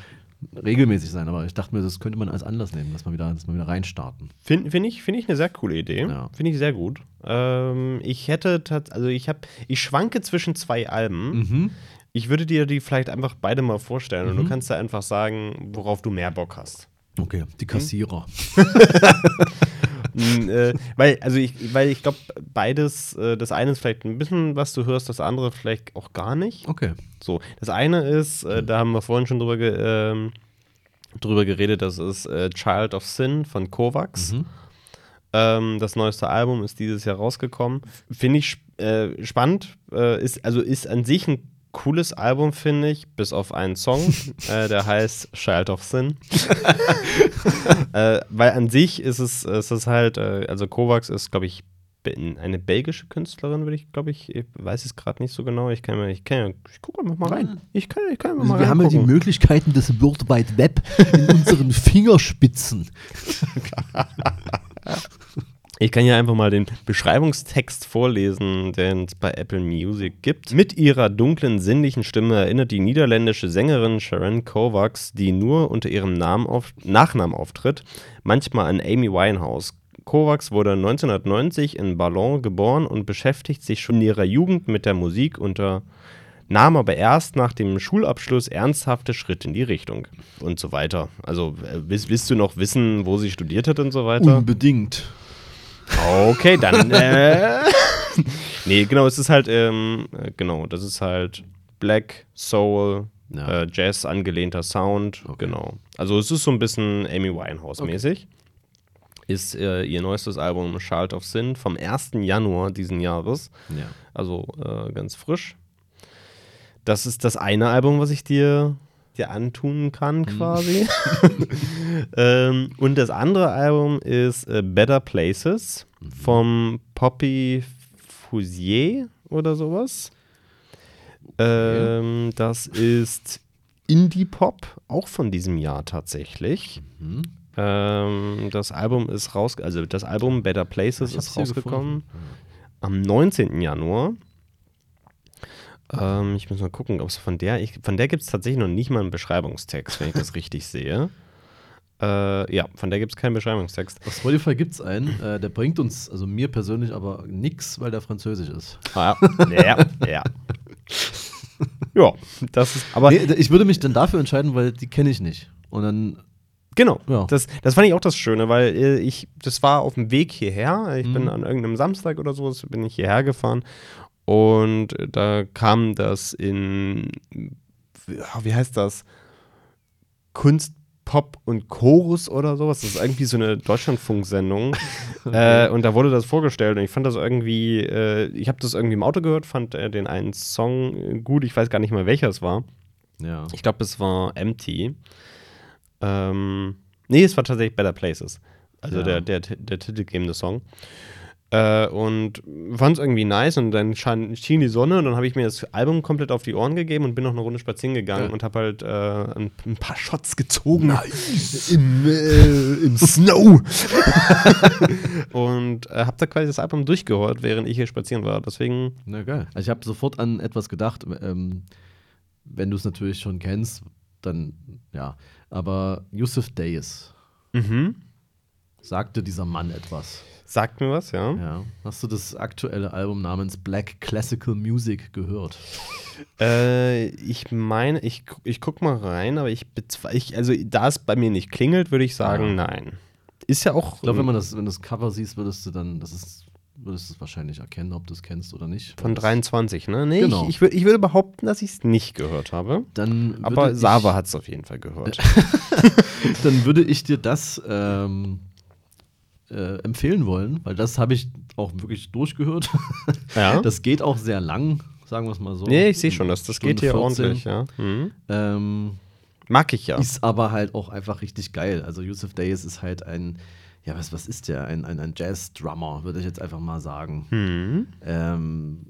regelmäßig sein, aber ich dachte mir, das könnte man als Anlass nehmen, dass man wieder, dass man wieder reinstarten. Finde find ich, find ich eine sehr coole Idee. Ja. Finde ich sehr gut. Ähm, ich hätte also ich habe, ich schwanke zwischen zwei Alben. Mhm. Ich würde dir die vielleicht einfach beide mal vorstellen und du kannst da einfach sagen, worauf du mehr Bock hast. Okay, die Kassierer. Äh, weil, also ich, weil ich glaube, beides, äh, das eine ist vielleicht ein bisschen, was du hörst, das andere vielleicht auch gar nicht. Okay. So, das eine ist, äh, da haben wir vorhin schon drüber, ge ähm, drüber geredet, das ist äh, Child of Sin von Kovacs. Mhm. Ähm, das neueste Album ist dieses Jahr rausgekommen. Finde ich sp äh, spannend. Äh, ist, also ist an sich ein cooles Album, finde ich, bis auf einen Song, äh, der heißt Child of Sin. äh, weil an sich ist es, ist es halt, äh, also Kovacs ist, glaube ich, eine belgische Künstlerin, würde ich, glaube ich, ich weiß es gerade nicht so genau. Ich kann mir, ich kann ja, ich gucke einfach mal rein. Ich kann, ich kann einfach mal Also wir haben ja die. Möglichkeiten des World Wide Web in unseren Fingerspitzen. Ich kann ja einfach mal den Beschreibungstext vorlesen, den es bei Apple Music gibt. Mit ihrer dunklen, sinnlichen Stimme erinnert die niederländische Sängerin Sharon Kovacs, die nur unter ihrem Namen auf, Nachnamen auftritt, manchmal an Amy Winehouse. Kovacs wurde 1990 in Ballon geboren und beschäftigt sich schon in ihrer Jugend mit der Musik unter nahm aber erst nach dem Schulabschluss ernsthafte Schritte in die Richtung und so weiter. Also äh, willst, willst du noch wissen, wo sie studiert hat und so weiter? Unbedingt. Okay, dann. Äh, nee, genau, es ist halt, ähm, äh, genau, das ist halt Black, Soul, Ja. äh, Jazz angelehnter Sound, Okay. genau. Also es ist so ein bisschen Amy Winehouse-mäßig. Ist äh, ihr neuestes Album Child of Sin vom 1. Januar diesen Jahres. Ja. Also äh, ganz frisch. Das ist das eine Album, was ich dir, dir antun kann, quasi. ähm, und das andere Album ist äh, Better Places vom Poppy Fusier oder sowas. Ähm, das ist Indie-Pop, auch von diesem Jahr tatsächlich. Mhm. Ähm, das Album ist raus, also das Album Better Places ist rausgekommen gefunden. am 19. Januar. Ähm, ich muss mal gucken, ob es von der, ich, von der gibt es tatsächlich noch nicht mal einen Beschreibungstext, wenn ich das richtig sehe. Äh, ja, von der gibt es keinen Beschreibungstext. Auf Spotify gibt es einen, äh, der bringt uns, also mir persönlich, aber nix, weil der französisch ist. Ah, ja, ja, ja. ja, das ist, aber Nee, ich würde mich dann dafür entscheiden, weil die kenne ich nicht. Und dann, Genau, Ja. das, das fand ich auch das Schöne, weil äh, ich, das war auf dem Weg hierher. Ich bin Mhm. an irgendeinem Samstag oder so, bin ich hierher gefahren und da kam das in, ja, wie heißt das? Kunst, Pop und Chorus oder sowas. Das ist irgendwie so eine Deutschlandfunksendung. äh, und da wurde das vorgestellt und ich fand das irgendwie, äh, ich habe das irgendwie im Auto gehört, fand äh, den einen Song äh, gut. Ich weiß gar nicht mehr, welcher es war. ja. Ich glaube, es war Empty. Ähm, nee, es war tatsächlich Better Places. Also Ja. der, der, der titelgebende Song. Äh, und fand es irgendwie nice und dann schien, schien die Sonne und dann habe ich mir das Album komplett auf die Ohren gegeben und bin noch eine Runde spazieren gegangen Ja. und habe halt äh, ein, ein paar Shots gezogen. Im, äh, Im Snow. und äh, habe da quasi das Album durchgehört, während ich hier spazieren war. Deswegen, Na geil. Also ich habe sofort an etwas gedacht, ähm, wenn du es natürlich schon kennst, dann ja. Aber Yusuf Days, mhm. sagte dieser Mann etwas. Sagt mir was, ja. Ja. Hast du das aktuelle Album namens Black Classical Music gehört? Äh, ich meine, ich, ich guck mal rein, aber ich bezweifle, also da es bei mir nicht klingelt, würde ich sagen, Ja. nein. Ist ja auch Ich glaube, wenn man das, wenn das Cover siehst, würdest du dann, das ist, würdest du es wahrscheinlich erkennen, ob du es kennst oder nicht. von Das- 23, ne? Nee, Genau. ich, ich, würd, ich würde behaupten, dass ich es nicht gehört habe. Dann Aber würde Sava hat es auf jeden Fall gehört. dann würde ich dir das ähm, äh, empfehlen wollen, weil das habe ich auch wirklich durchgehört. ja. Das geht auch sehr lang, sagen wir es mal so. nee, ich sehe schon, das, das Stunde geht hier 14. ordentlich, ja. Mhm. Ähm, Mag ich ja. Ist aber halt auch einfach richtig geil. Also Yusuf Days ist halt ein, ja, was, was ist der? Ein, ein, ein Jazz-Drummer, würde ich jetzt einfach mal sagen. Mhm. Ähm,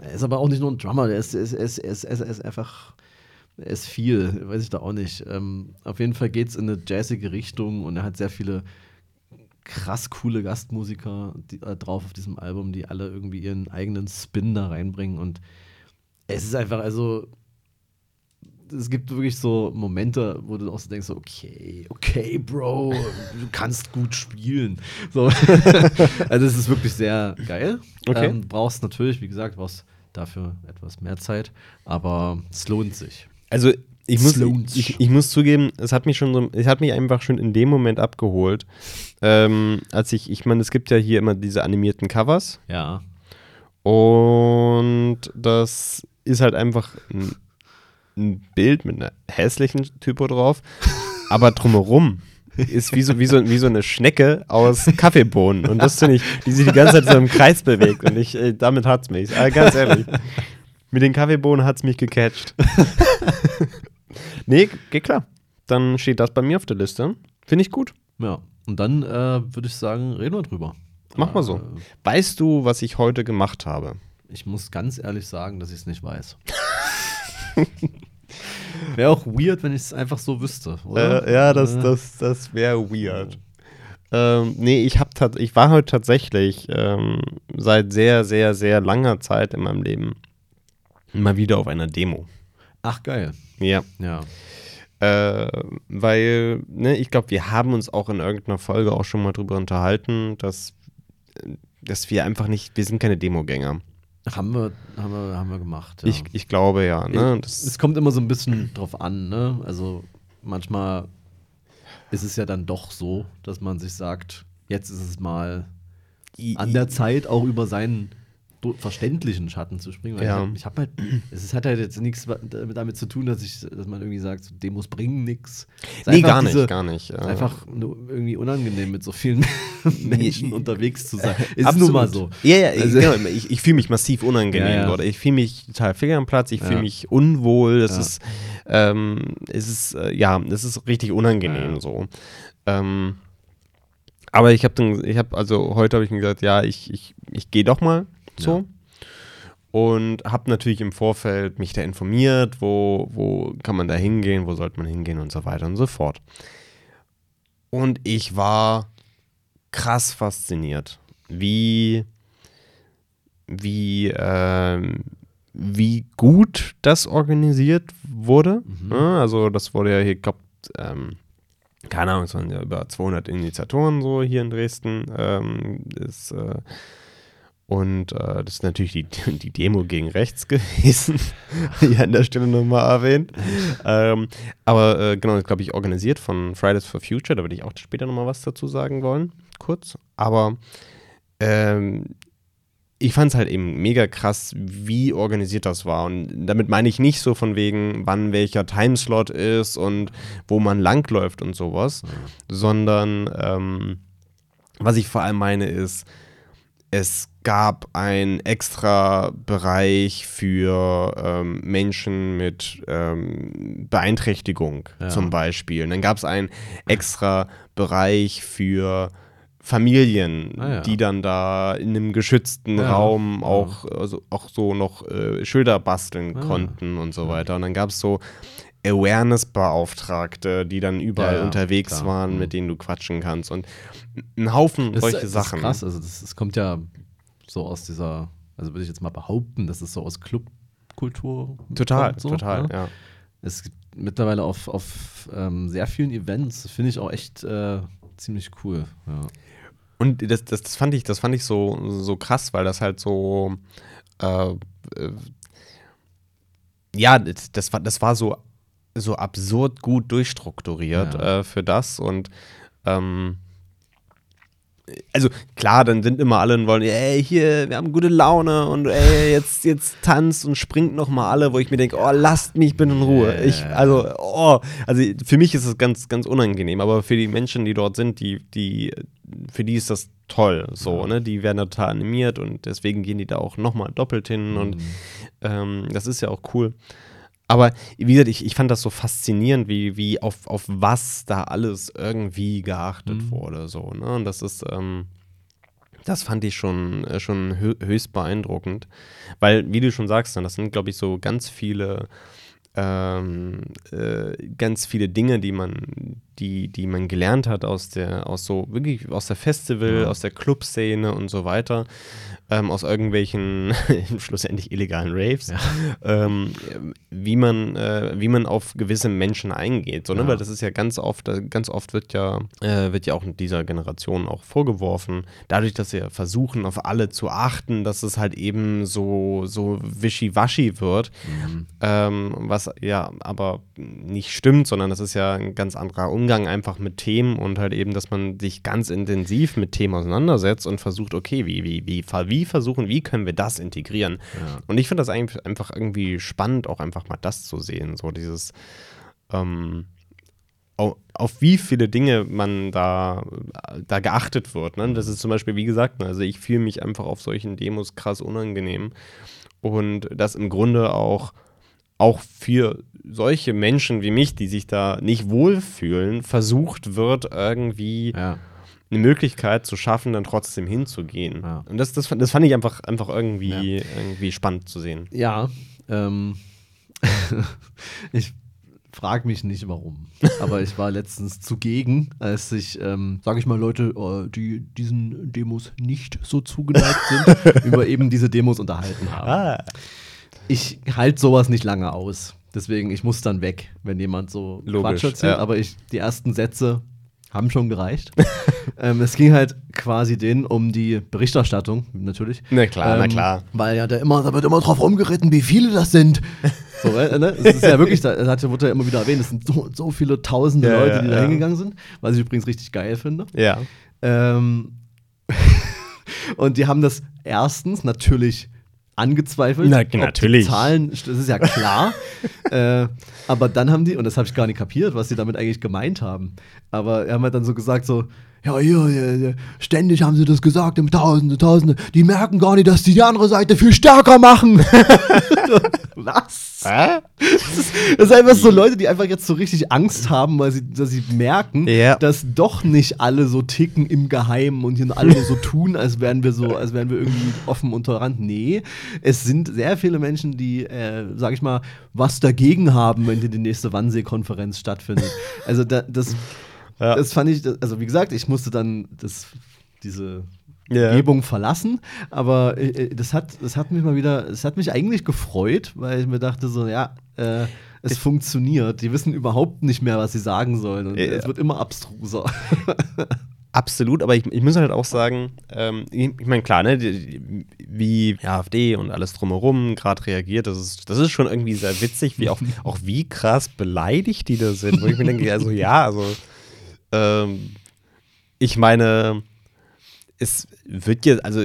er ist aber auch nicht nur ein Drummer, er ist, er ist, er ist, er ist, er ist, ist einfach, er ist viel, weiß ich da auch nicht. Ähm, auf jeden Fall geht es in eine jazzige Richtung und er hat sehr viele krass coole Gastmusiker die, äh, drauf auf diesem Album, die alle irgendwie ihren eigenen Spin da reinbringen und es ist einfach, also es gibt wirklich so Momente, wo du auch so denkst, okay, okay, Bro, du kannst gut spielen. So. also es ist wirklich sehr geil. Okay. Ähm, brauchst natürlich, wie gesagt, brauchst dafür etwas mehr Zeit, aber es lohnt sich. Also ich muss, ich, ich muss zugeben, es hat mich schon so, es hat mich einfach schon in dem Moment abgeholt, ähm, als ich, ich meine, es gibt ja hier immer diese animierten Covers. Ja. und das ist halt einfach ein, ein Bild mit einer hässlichen Typo drauf, aber drumherum ist wie so, wie, so, wie so eine Schnecke aus Kaffeebohnen. Und das finde ich, die sich die ganze Zeit so im Kreis bewegt. Und ich, äh, damit hat es mich, äh, ganz ehrlich. Mit den Kaffeebohnen hat es mich gecatcht. Nee, geht klar. Dann steht das bei mir auf der Liste. Finde ich gut. Ja. Und dann äh, würde ich sagen, reden wir drüber. Mach mal so. Äh, Weißt du, was ich heute gemacht habe? Ich muss ganz ehrlich sagen, dass ich es nicht weiß. Wäre auch weird, wenn ich es einfach so wüsste, oder? Äh, ja, das, Äh, das, das wäre weird. Ähm, nee, ich, hab ich war heute tatsächlich ähm, seit sehr, sehr, sehr langer Zeit in meinem Leben mal wieder auf einer Demo. Ach, geil. Ja. Ja. Äh, weil, ne, ich glaube, wir haben uns auch in irgendeiner Folge auch schon mal drüber unterhalten, dass, dass wir einfach nicht, wir sind keine Demogänger. Haben wir, haben wir, haben wir gemacht. Ja. Ich, ich glaube ja, ne? es Das, kommt immer so ein bisschen drauf an, ne? Also manchmal ist es ja dann doch so, dass man sich sagt, jetzt ist es mal an der Zeit, auch über seinen verständlichen Schatten zu springen. Weil Ja. ich habe hab halt, es hat halt jetzt nichts damit zu tun, dass ich, dass man irgendwie sagt, so Demos bringen nichts. nee, gar nicht, gar nicht. Es äh, ist einfach irgendwie unangenehm, mit so vielen Menschen unterwegs zu sein. Ist Absolut. nun mal so. Ja, ja, Also- ich, genau, ich, ich fühle mich massiv unangenehm Ja, ja. dort. Ich fühle mich total fehl am Platz, ich fühle mich unwohl. Ja. ist, ähm, es ist, äh, ja, es ist richtig unangenehm so. Ähm, aber ich habe dann, ich habe, also heute habe ich mir gesagt, ja, ich, ich, ich gehe doch mal so. Ja. Und habe natürlich im Vorfeld mich da informiert, wo, wo kann man da hingehen, wo sollte man hingehen und so weiter und so fort. Und ich war krass fasziniert, wie, wie, ähm, wie gut das organisiert wurde. Mhm. Also das wurde ja hier, ich glaube, ähm, keine Ahnung, es waren ja über 200 Initiatoren so hier in Dresden. Ähm, ist, äh, und äh, das ist natürlich die, die Demo gegen rechts gewesen. hier an der Stelle nochmal erwähnt. ähm, aber äh, genau, glaube ich, organisiert von Fridays for Future. Da würde ich auch später nochmal was dazu sagen wollen, kurz. Aber ähm, ich fand es halt eben mega krass, wie organisiert das war. Und damit meine ich nicht so von wegen, wann welcher Timeslot ist und wo man langläuft und sowas, sondern ähm, was ich vor allem meine ist, es gab einen extra Bereich für ähm, Menschen mit ähm, Beeinträchtigung Ja. zum Beispiel. Und dann gab es einen extra Bereich für Familien, Ah, ja. die dann da in einem geschützten Ja, Raum auch, also auch so noch äh, Schilder basteln Ah. konnten und so weiter. Und dann gab es so Awareness-Beauftragte, die dann überall Ja, ja, unterwegs klar. waren, Mhm. mit denen du quatschen kannst. Und ein Haufen Das, solche das Sachen. ist krass. Also das, das kommt ja so aus dieser, also würde ich jetzt mal behaupten, das ist so aus Clubkultur. Total, so, total, ne? ja. Es gibt mittlerweile auf, auf ähm, sehr vielen Events, das finde ich auch echt äh, ziemlich cool. Ja. Und das, das, das fand ich, das fand ich so, so krass, weil das halt so, äh, äh, ja, das, das war, das war so, so absurd gut durchstrukturiert Ja. äh, für das und ähm, also klar, dann sind immer alle und wollen, ey, hier, wir haben gute Laune und ey, jetzt, jetzt tanzt und springt noch mal alle, wo ich mir denke, oh, lasst mich bitte in Ruhe. Ich, also, oh, also für mich ist es ganz, ganz unangenehm, aber für die Menschen, die dort sind, die, die, für die ist das toll, so, ne, die werden total animiert und deswegen gehen die da auch noch mal doppelt hin und Mhm. ähm, das ist ja auch cool. Aber wie gesagt, ich, ich fand das so faszinierend, wie, wie auf, auf was da alles irgendwie geachtet Mhm. wurde. So, ne? Und das ist, ähm, das fand ich schon, äh, schon hö höchst beeindruckend. Weil, wie du schon sagst, ne, das sind, glaube ich, so ganz viele ähm, äh, ganz viele Dinge, die man, die, die man gelernt hat aus der, aus so wirklich aus der Festival, Ja. aus der Clubszene und so weiter, ähm, aus irgendwelchen schlussendlich illegalen Raves, ähm, wie man, äh, wie man auf gewisse Menschen eingeht. So, ne? Ja. Weil das ist ja ganz oft, äh, ganz oft wird ja, äh, wird ja auch in dieser Generation auch vorgeworfen, dadurch, dass sie versuchen, auf alle zu achten, dass es halt eben so, so wischiwaschi wird. Ähm, was ja aber nicht stimmt, sondern das ist ja ein ganz anderer Umgang einfach mit Themen und halt eben, dass man sich ganz intensiv mit Themen auseinandersetzt und versucht, okay, wie, wie, wie, wie versuchen, wie können wir das integrieren? Ja. Und ich finde das eigentlich einfach irgendwie spannend, auch einfach mal das zu sehen, so dieses ähm, auf, wie viele Dinge man da, da geachtet wird. Ne? Das ist zum Beispiel, wie gesagt, ne, also ich fühle mich einfach auf solchen Demos krass unangenehm. Und das im Grunde auch, auch für solche Menschen wie mich, die sich da nicht wohlfühlen, versucht wird, irgendwie Ja. eine Möglichkeit zu schaffen, dann trotzdem hinzugehen. Ja. Und das, das, fand- das fand ich einfach, einfach irgendwie, irgendwie spannend zu sehen. Ja, ähm, ich frage mich nicht warum, aber ich war letztens zugegen, als sich, ähm, sage ich mal, Leute, äh, die diesen Demos nicht so zugeneigt sind, über eben diese Demos unterhalten haben. Ah. Ich halte sowas nicht lange aus. Deswegen, ich muss dann weg, wenn jemand so Logisch, Quatsch erzählt. ja. Aber ich, die ersten Sätze haben schon gereicht. ähm, es ging halt quasi denen um die Berichterstattung, natürlich. Na klar, na Ähm, klar. Weil ja da immer, da wird immer drauf rumgeritten, wie viele das sind. So, äh, ne? Es ist ja wirklich, da- das hat, wurde ja immer wieder erwähnt, es sind so, so viele tausende Ja, Leute, ja, die da ja. hingegangen sind, was ich übrigens richtig geil finde. Ja. Ähm, und die haben das erstens natürlich angezweifelt. Na, die natürlich. Zahlen, das ist ja klar. äh, aber dann haben die, und das habe ich gar nicht kapiert, was sie damit eigentlich gemeint haben. Aber die haben halt dann so gesagt, so, ja, hier, hier, hier, ständig haben sie das gesagt, im Tausende, Tausende. Die merken gar nicht, dass die die andere Seite viel stärker machen. was? Hä? Das sind einfach so Leute, die einfach jetzt so richtig Angst haben, weil sie, dass sie merken, Ja. dass doch nicht alle so ticken im Geheimen und hier alle so tun, als wären wir so, als wären wir irgendwie offen und tolerant. Nee, es sind sehr viele Menschen, die, äh, sag ich mal, was dagegen haben, wenn die nächste Wannsee-Konferenz stattfindet. Also da, das, Ja. das fand ich, also wie gesagt, ich musste dann das, diese Ja. Umgebung verlassen. Aber äh, äh, das, hat, das hat mich mal wieder, es hat mich eigentlich gefreut, weil ich mir dachte, so, ja, äh, es funktioniert. Die wissen überhaupt nicht mehr, was sie sagen sollen. Und Ja. es wird immer abstruser. Absolut, aber ich, ich muss halt auch sagen, ähm, ich, ich meine, klar, ne, die, wie AfD und alles drumherum gerade reagiert, das ist, das ist schon irgendwie sehr witzig, wie auch, auch wie krass beleidigt die da sind. Wo ich mir denke, also ja, also ähm, ich meine, es wird jetzt, also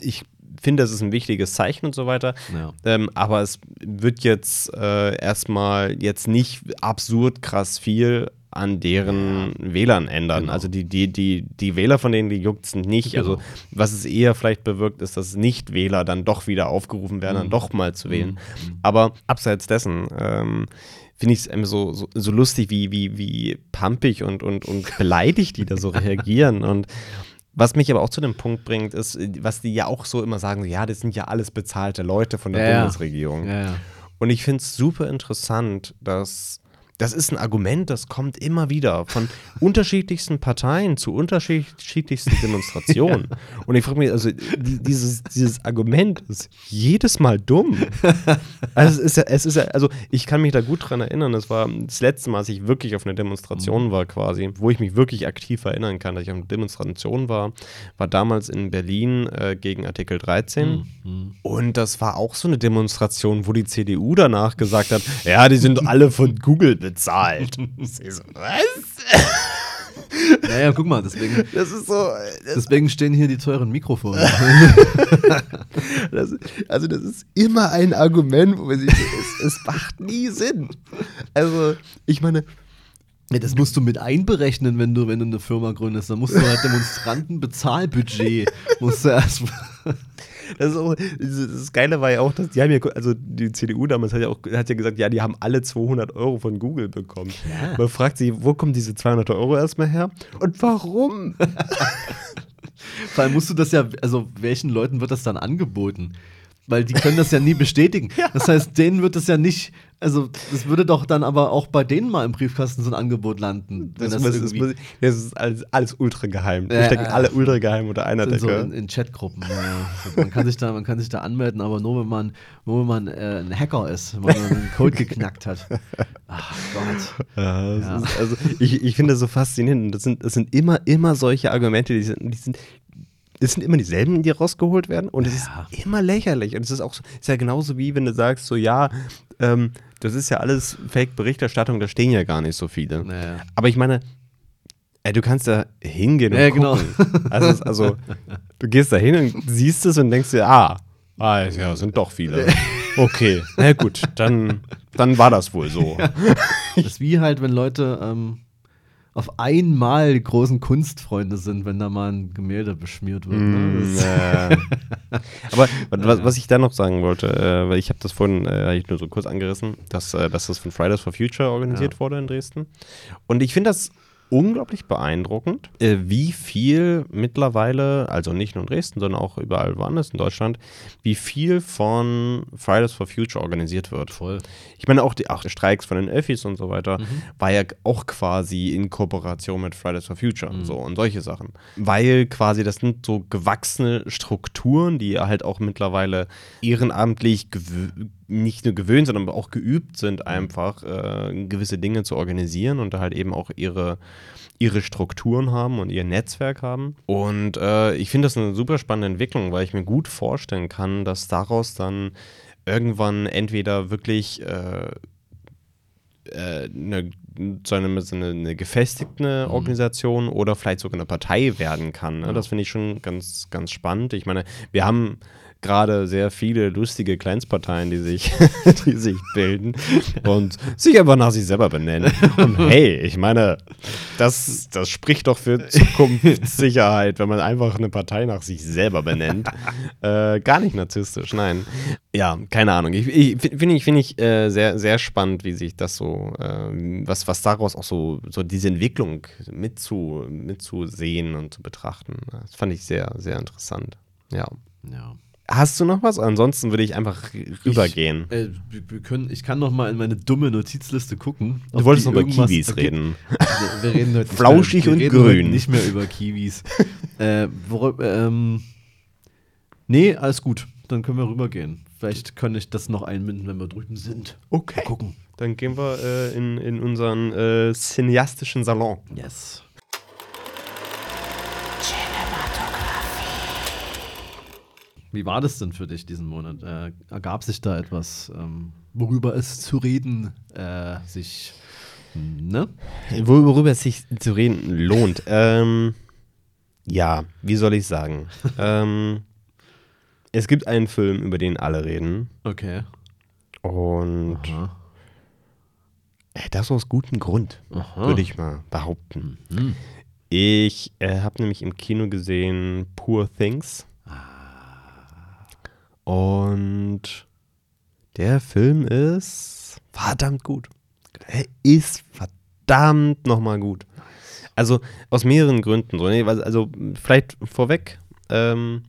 ich finde, das ist ein wichtiges Zeichen und so weiter. Ja. Ähm, aber es wird jetzt äh, erstmal jetzt nicht absurd krass viel an deren Wählern ändern. Genau. Also die, die, die, die Wähler von denen, die juckt es nicht. Genau. Also was es eher vielleicht bewirkt, ist, dass Nicht-Wähler dann doch wieder aufgerufen werden, dann Mhm. doch mal zu wählen. Mhm. Aber abseits dessen ähm, finde ich es so, so, so lustig, wie, wie, wie pampig und, und, und beleidigt die da so reagieren. Und was mich aber auch zu dem Punkt bringt, ist, was die ja auch so immer sagen, ja, das sind ja alles bezahlte Leute von der Ja, ja. Bundesregierung. Ja, ja. Und ich finde es super interessant, dass das ist ein Argument, das kommt immer wieder von unterschiedlichsten Parteien zu unterschiedlichsten Demonstrationen. Und ich frage mich, also die- dieses, dieses Argument ist jedes Mal dumm. Also es ist ja, es ist ja, also ich kann mich da gut dran erinnern, das war das letzte Mal, als ich wirklich auf einer Demonstration war quasi, wo ich mich wirklich aktiv erinnern kann, dass ich auf einer Demonstration war, war damals in Berlin äh, gegen Artikel 13. Mhm. Und das war auch so eine Demonstration, wo die CDU danach gesagt hat, ja, die sind alle von Google bezahlt. So, was? Naja, guck mal, deswegen, Das ist so, das, deswegen stehen hier die teuren Mikrofone. das, also das ist immer ein Argument, wo man sich, es, es macht nie Sinn. Also ich meine, Ja, das musst du mit einberechnen, wenn du, wenn du eine Firma gründest. Dann musst du halt Demonstrantenbezahlbudget. musst du erstmal. Das, ist auch, das, Geile war ja auch, dass die haben ja, also die CDU damals hat ja auch hat ja gesagt, ja, die haben alle 200 Euro von Google bekommen. Ja. Man fragt sich, wo kommen diese 200 Euro erstmal her und warum? Vor allem musst du das ja, also welchen Leuten wird das dann angeboten? Weil die können das ja nie bestätigen. Das heißt, denen wird es ja nicht, also das würde doch dann aber auch bei denen mal im Briefkasten so ein Angebot landen. Das, das das, das, irgendwie- das ist alles, alles ultra geheim. Ja, Wir stecken ja. alle ultra geheim unter einer in, so Decke. in, in Chatgruppen. Ja, ja. Man, kann sich da, man kann sich da anmelden, aber nur wenn man, nur wenn man äh, ein Hacker ist, wenn man einen Code geknackt hat. Ach Gott. Ja, das Ja. Ist, also ich, ich finde das so faszinierend. Das sind, das sind immer, immer solche Argumente, die sind, die sind, es sind immer dieselben, die rausgeholt werden. Und es Ja. ist immer lächerlich. Und es ist auch so, ist ja genauso wie wenn du sagst, so ja, ähm, das ist ja alles Fake-Berichterstattung, da stehen ja gar nicht so viele. Naja. Aber ich meine, ey, du kannst da hingehen und Ja, genau. gucken. Also, es- also, du gehst da hin und siehst es und denkst dir, ah, ah ja, sind doch viele. Okay, na gut, dann, dann war das wohl so. Das ist wie halt, wenn Leute ähm, auf einmal die großen Kunstfreunde sind, wenn da mal ein Gemälde beschmiert wird. Ne? Mm, äh. Aber was, was ich da noch sagen wollte, äh, weil ich habe das vorhin äh, nur so kurz angerissen, dass, äh, dass das von Fridays for Future organisiert Ja. wurde in Dresden. Und ich finde das unglaublich beeindruckend, äh, wie viel mittlerweile, also nicht nur in Dresden, sondern auch überall woanders in Deutschland, wie viel von Fridays for Future organisiert wird. voll. Ich meine, auch die, auch Streiks von den Öffis und so weiter war ja auch quasi in Kooperation mit Fridays for Future so und solche Sachen. Weil quasi das sind so gewachsene Strukturen, die halt auch mittlerweile ehrenamtlich gewö- nicht nur gewöhnt, sondern auch geübt sind, einfach äh, gewisse Dinge zu organisieren und da halt eben auch ihre ihre Strukturen haben und ihr Netzwerk haben. Und äh, ich finde das eine super spannende Entwicklung, weil ich mir gut vorstellen kann, dass daraus dann irgendwann entweder wirklich äh, äh, eine, so eine, so eine, eine gefestigte Organisation oder vielleicht sogar eine Partei werden kann. Ne? Das finde ich schon ganz, ganz spannend. Ich meine, wir haben gerade sehr viele lustige Kleinstparteien, die sich, die sich bilden und sich einfach nach sich selber benennen. Und hey, ich meine, das, das spricht doch für Zukunftssicherheit, wenn man einfach eine Partei nach sich selber benennt. äh, gar nicht narzisstisch, nein. Ja, keine Ahnung. Ich, ich finde ich, find ich äh, sehr, sehr spannend, wie sich das so, äh, was, was daraus auch so, so diese Entwicklung mitzu, mitzusehen und zu betrachten. Das fand ich sehr, sehr interessant. Ja. Ja. Hast du noch was? Ansonsten würde ich einfach rübergehen. Ich, äh, wir, können, ich kann noch mal in meine dumme Notizliste gucken. du wolltest noch über Kiwis reden. Wir, wir reden heute nicht Flauschig mehr, und grün. nicht mehr über Kiwis. äh, worüber, ähm, nee, alles gut. Dann können wir rübergehen. Vielleicht kann ich das noch einbinden, wenn wir drüben sind. Okay. Gucken. Dann gehen wir äh, in, in unseren äh, cineastischen Salon. Yes. Wie war das denn für dich diesen Monat? Äh, ergab sich da etwas, ähm, worüber es zu reden äh, sich, ne? Worüber es sich zu reden lohnt. ähm, ja, wie soll ich sagen? ähm, es gibt einen Film, über den alle reden. Okay. Und Aha. äh, das aus gutem Grund, würde ich mal behaupten. Hm. Ich äh, habe nämlich im Kino gesehen Poor Things. Und der Film ist verdammt gut. Er ist verdammt nochmal gut. Also aus mehreren Gründen. Also vielleicht vorweg. Ähm,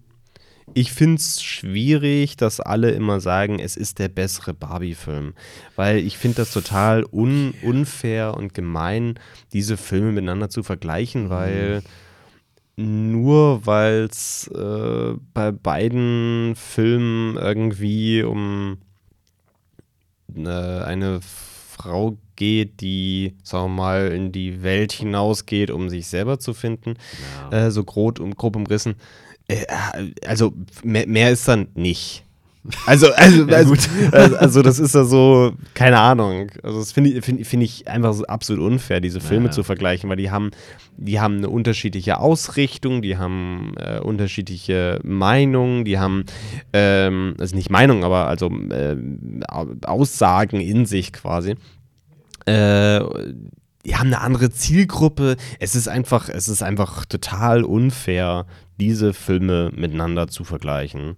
ich finde es schwierig, dass alle immer sagen, es ist der bessere Barbie-Film. Weil ich finde das total un unfair und gemein, diese Filme miteinander zu vergleichen, weil nur weil es äh, bei beiden Filmen irgendwie um äh, eine Frau geht, die, sagen wir mal, in die Welt hinausgeht, um sich selber zu finden, Ja. äh, so grob, um, grob umrissen. Äh, also mehr, mehr ist dann nicht. Also, also, Ja, also, also, also das ist ja so, keine Ahnung. Also das finde ich, find, find ich einfach so absolut unfair, diese Filme Ja. zu vergleichen, weil die haben, die haben eine unterschiedliche Ausrichtung, die haben äh, unterschiedliche Meinungen, die haben, ähm, also nicht Meinung, aber also äh, Au- Aussagen in sich quasi. Äh, die haben eine andere Zielgruppe. Es ist einfach, es ist einfach total unfair, diese Filme miteinander zu vergleichen.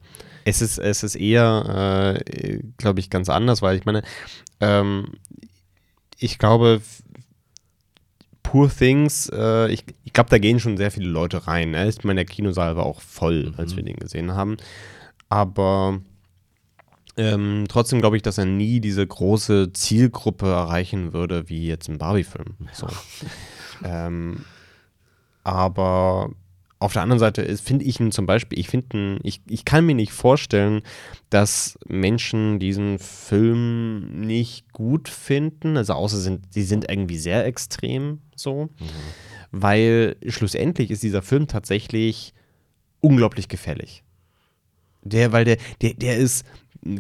Es ist, es ist eher, äh, glaube ich, ganz anders, weil ich meine, ähm, ich glaube, Poor Things, äh, ich, ich glaube, da gehen schon sehr viele Leute rein. Ne? Ich meine, der Kinosaal war auch voll, als wir den gesehen haben. Aber Ähm, trotzdem glaube ich, dass er nie diese große Zielgruppe erreichen würde, wie jetzt ein Barbie-Film. So. ähm, aber auf der anderen Seite finde ich ihn zum Beispiel, ich finde ich, ich kann mir nicht vorstellen, dass Menschen diesen Film nicht gut finden. Also außer sind, sie sind irgendwie sehr extrem so. Mhm. Weil schlussendlich ist dieser Film tatsächlich unglaublich gefällig. Der, weil der, der, der ist,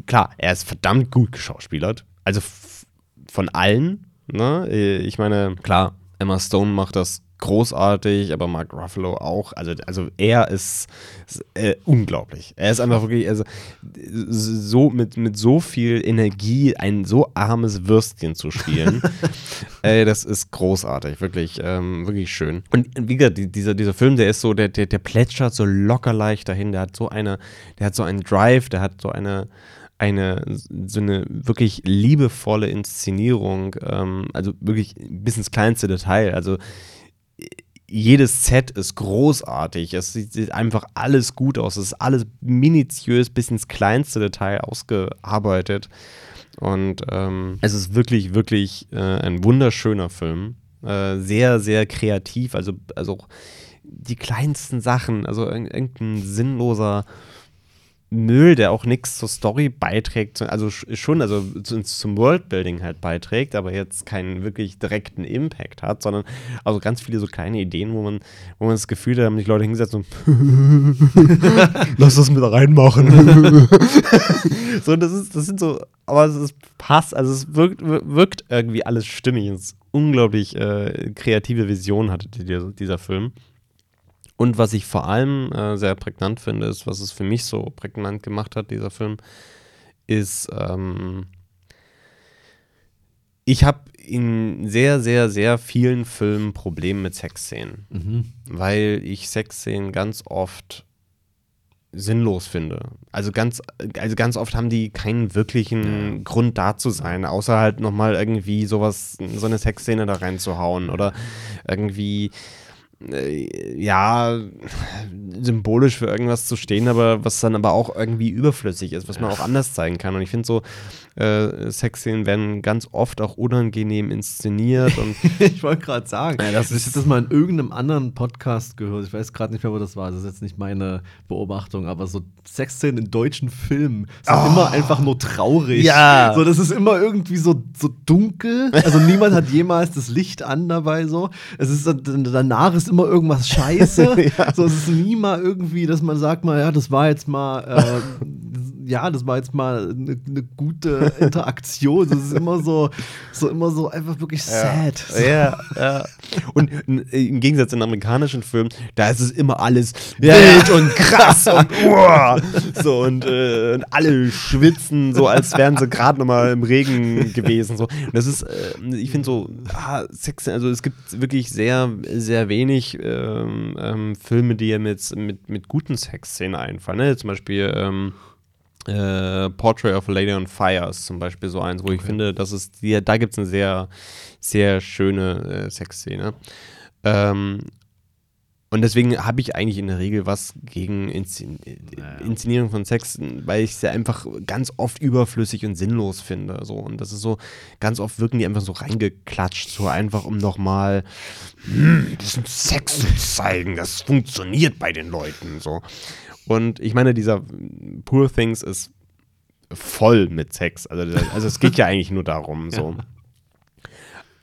klar, er ist verdammt gut geschauspielert. Also von allen. Ne? Ich meine, klar, Emma Stone macht das großartig, aber Mark Ruffalo auch. Also, also er ist, ist äh, unglaublich. Er ist einfach wirklich, also so mit, mit so viel Energie ein so armes Würstchen zu spielen, äh, das ist großartig, wirklich, ähm, wirklich schön. Und wie gesagt, dieser, dieser Film, der ist so, der, der, der plätschert so locker leicht dahin, der hat so eine, der hat so einen Drive, der hat so eine eine so eine wirklich liebevolle Inszenierung, ähm, also wirklich bis ins kleinste Detail. Also jedes Set ist großartig. Es sieht einfach alles gut aus. Es ist alles minutiös bis ins kleinste Detail ausgearbeitet. Und ähm, es ist wirklich, wirklich äh, ein wunderschöner Film. Äh, sehr, sehr kreativ. Also, also die kleinsten Sachen, also irgendein sinnloser Müll, der auch nichts zur Story beiträgt, also schon, also zum Worldbuilding halt beiträgt, aber jetzt keinen wirklich direkten Impact hat, sondern also ganz viele so kleine Ideen, wo man, wo man das Gefühl hat, haben sich Leute hingesetzt und lass das mit reinmachen. so, das ist, das sind so, aber es ist, passt, also es wirkt, wirkt irgendwie alles stimmig. Es ist unglaublich äh, kreative Vision hatte dieser Film. Und was ich vor allem äh, sehr prägnant finde, ist, was es für mich so prägnant gemacht hat, dieser Film, ist, ähm, ich habe in sehr, sehr, sehr vielen Filmen Probleme mit Sexszenen. Mhm. Weil ich Sexszenen ganz oft sinnlos finde. Also ganz, also ganz oft haben die keinen wirklichen ja. Grund da zu sein, außer halt nochmal irgendwie sowas, so eine Sexszene da reinzuhauen oder irgendwie äh, ja, symbolisch für irgendwas zu stehen, aber was dann aber auch irgendwie überflüssig ist, was man auch anders zeigen kann. Und ich finde so, äh, Sexszenen werden ganz oft auch unangenehm inszeniert. Und ich wollte gerade sagen, ja, das ich habe das mal in irgendeinem anderen Podcast gehört. Ich weiß gerade nicht mehr, wo das war. Das ist jetzt nicht meine Beobachtung, aber so Sexszenen in deutschen Filmen sind oh. immer einfach nur traurig. Ja. So, das ist immer irgendwie so, so dunkel. Also niemand hat jemals das Licht an dabei. So, es ist danach ist immer irgendwas Scheiße. ja. So, es ist nie mal irgendwie, dass man sagt mal, ja, das war jetzt mal äh, ja, das war jetzt mal eine, eine gute Interaktion. Das ist immer so, so immer so einfach wirklich sad. Ja, ja. ja. Und im Gegensatz in amerikanischen Filmen, da ist es immer alles ja, wild und krass und uah. so und, äh, und, alle schwitzen, so als wären sie gerade nochmal im Regen gewesen. So. Und das ist, äh, ich finde so, ah, Sex, also es gibt wirklich sehr, sehr wenig ähm, ähm, Filme, die mit, mit, mit guten Sexszenen einfallen. Ne? Zum Beispiel ähm, äh, Portrait of a Lady on Fire ist zum Beispiel so eins, wo okay. ich finde, das ist, die, da gibt es eine sehr, sehr schöne äh, Sexszene. Ähm, und deswegen habe ich eigentlich in der Regel was gegen Inszen Inszenierung von Sex, weil ich sie einfach ganz oft überflüssig und sinnlos finde. So. Und das ist so, ganz oft wirken die einfach so reingeklatscht, so einfach um nochmal hm, diesen Sex zu zeigen. Das funktioniert bei den Leuten. So. Und ich meine, dieser Poor Things ist voll mit Sex. Also, also es geht ja eigentlich nur darum. So.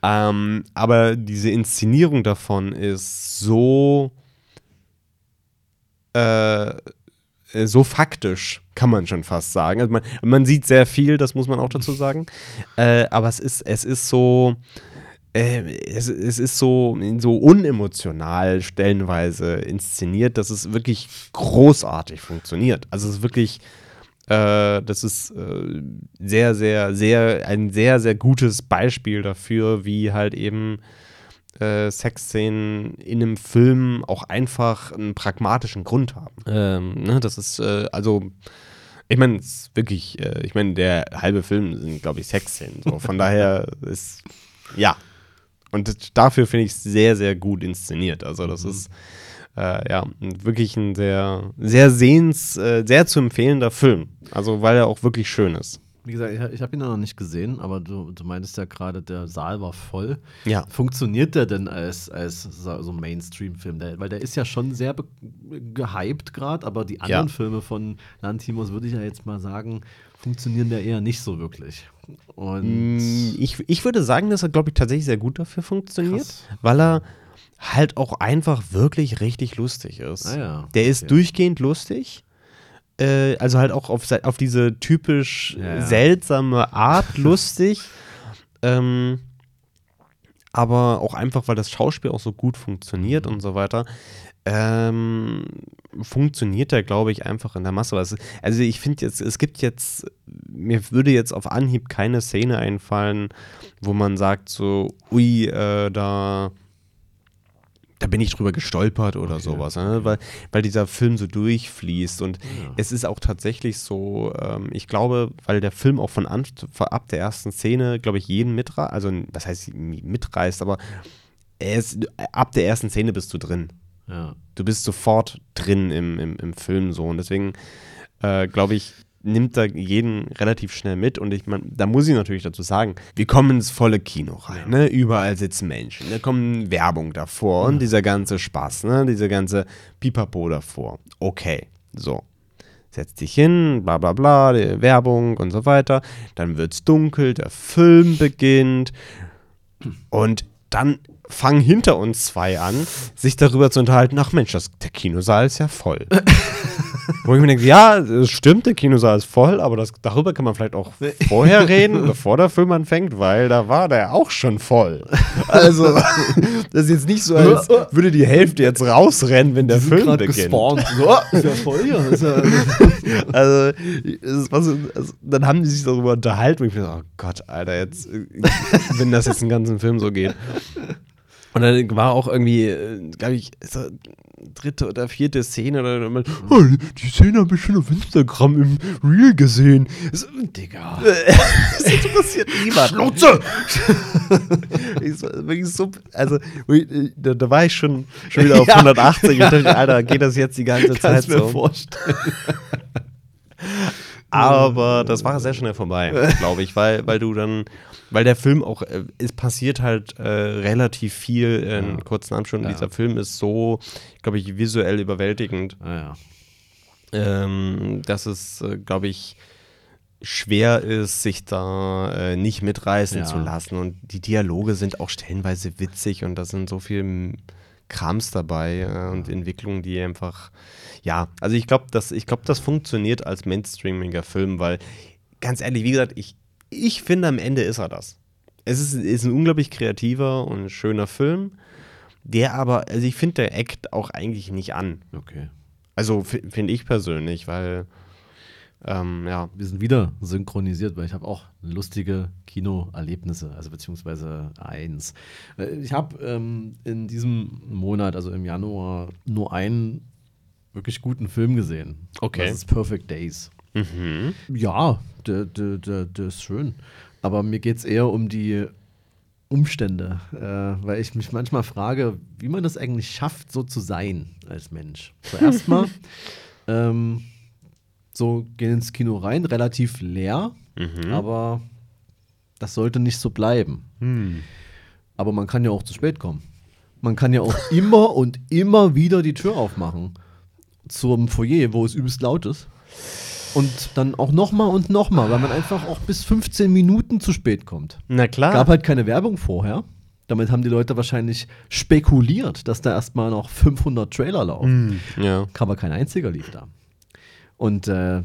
Ja. Ähm, aber diese Inszenierung davon ist so äh, so faktisch, kann man schon fast sagen. Also man, man, sieht sehr viel, das muss man auch dazu sagen. Äh, aber es ist, es ist so, es, es, ist so, so unemotional stellenweise inszeniert, dass es wirklich großartig funktioniert. Also es ist wirklich, äh, das ist äh, sehr, sehr, sehr, ein sehr, sehr gutes Beispiel dafür, wie halt eben äh, Sexszenen in einem Film auch einfach einen pragmatischen Grund haben. Ähm, ne, das ist äh, also ich meine, es ist wirklich, äh, ich meine, der halbe Film sind, glaube ich, Sexszenen. So. Von daher ist, ja, und dafür finde ich es sehr, sehr gut inszeniert. Also das mhm. ist äh, ja, wirklich ein sehr, sehr sehens, äh, sehr zu empfehlender Film. Also, weil er auch wirklich schön ist. Wie gesagt, ich, ich habe ihn noch nicht gesehen, aber du, du meintest ja gerade, der Saal war voll. Ja. Funktioniert der denn als, als so Mainstream-Film? Weil der ist ja schon sehr gehypt gerade, aber die anderen Ja. Filme von Lantimos, würde ich ja jetzt mal sagen, funktionieren da eher nicht so wirklich. Und Mm, Ich, ich würde sagen, dass er, glaube ich, tatsächlich sehr gut dafür funktioniert, Krass. weil er halt auch einfach wirklich richtig lustig ist. Ah ja, Der ist okay. durchgehend lustig. Äh, also halt auch auf, auf diese typisch Ja, ja. seltsame Art lustig. ähm, aber auch einfach, weil das Schauspiel auch so gut funktioniert und so weiter. Ähm, funktioniert er, glaube ich, einfach in der Masse. Also also ich finde jetzt, es gibt jetzt, mir würde jetzt auf Anhieb keine Szene einfallen, wo man sagt so, ui, äh, da, da bin ich drüber gestolpert oder Okay, sowas, ne? weil, weil dieser Film so durchfließt und Ja. es ist auch tatsächlich so, ähm, ich glaube, weil der Film auch von ab der ersten Szene, glaube ich, jeden mitreißt, also was heißt mitreißt, aber er ist, ab der ersten Szene bist du drin ja. du bist sofort drin im, im, im Film so. Und deswegen äh, glaube ich, nimmt da jeden relativ schnell mit. Und ich meine, da muss ich natürlich dazu sagen, wir kommen ins volle Kino rein. Ne? Überall sitzen Menschen. Da kommen Werbung davor und dieser ganze Spaß, ne? diese ganze Pipapo davor. Okay, so. Setz dich hin, bla bla bla, die Werbung und so weiter. Dann wird's dunkel, der Film beginnt. Und dann fangen hinter uns zwei an, sich darüber zu unterhalten, ach Mensch, das, der Kinosaal ist ja voll. Wo ich mir denke, ja, es stimmt, der Kinosaal ist voll, aber das, darüber kann man vielleicht auch vorher reden, bevor der Film anfängt, weil da war der auch schon voll. Also, das ist jetzt nicht so, als würde die Hälfte jetzt rausrennen, wenn der Film beginnt. gespawnt. So, ah, ist ja voll hier. Ist ja, Also, es war so, also, dann haben die sich darüber unterhalten und ich dachte, oh Gott, Alter, jetzt, wenn das jetzt den ganzen Film so geht. Und dann war auch irgendwie, glaube ich, so dritte oder vierte Szene oder immer, oh, die Szene habe ich schon auf Instagram im Reel gesehen. So, Digga. das interessiert niemand. Schnauze! so, also, äh, da, da war ich schon, schon wieder auf Ja. 180 und dachte, Alter, geht das jetzt die ganze Zeit Kannst mir so? vorstellen. Aber das war sehr schnell vorbei, glaube ich, weil, weil du dann, weil der Film auch, äh, es passiert halt äh, relativ viel in Ja. kurzen Abschnitten. Ja. Dieser Film ist so, glaube ich, visuell überwältigend, Ah, ja. ähm, dass es, äh, glaube ich, schwer ist, sich da äh, nicht mitreißen zu lassen. Und die Dialoge sind auch stellenweise witzig und da sind so viel Krams dabei äh, und Entwicklungen, die einfach, ja, also ich glaube, das, ich glaub, das funktioniert als mainstreamiger Film, weil, ganz ehrlich, wie gesagt, ich, ich finde, am Ende ist er das. Es ist, ist ein unglaublich kreativer und schöner Film, der aber, also ich finde, der eckt auch eigentlich nicht an. Okay. Also fi- finde ich persönlich, weil, ähm, ja, Wir sind wieder synchronisiert, weil ich habe auch lustige Kinoerlebnisse, also beziehungsweise eins. Äh, Ich habe ähm, in diesem Monat, also im Januar, nur einen wirklich guten Film gesehen. Okay. Das ist Perfect Days. Mhm. Ja, der ist schön. Aber mir geht es eher um die Umstände, äh, weil ich mich manchmal frage, wie man das eigentlich schafft, so zu sein als Mensch. Zuerst mal, ähm, so gehen ins Kino rein, relativ leer, Mhm. aber das sollte nicht so bleiben. Aber man kann ja auch zu spät kommen. Man kann ja auch immer und immer wieder die Tür aufmachen zum Foyer, wo es übelst laut ist. Und dann auch nochmal und nochmal, weil man einfach auch bis 15 Minuten zu spät kommt. Na klar. Gab halt keine Werbung vorher. Damit haben die Leute wahrscheinlich spekuliert, dass da erstmal noch 500 Trailer laufen. ja. Aber kein einziger lief da. Und äh,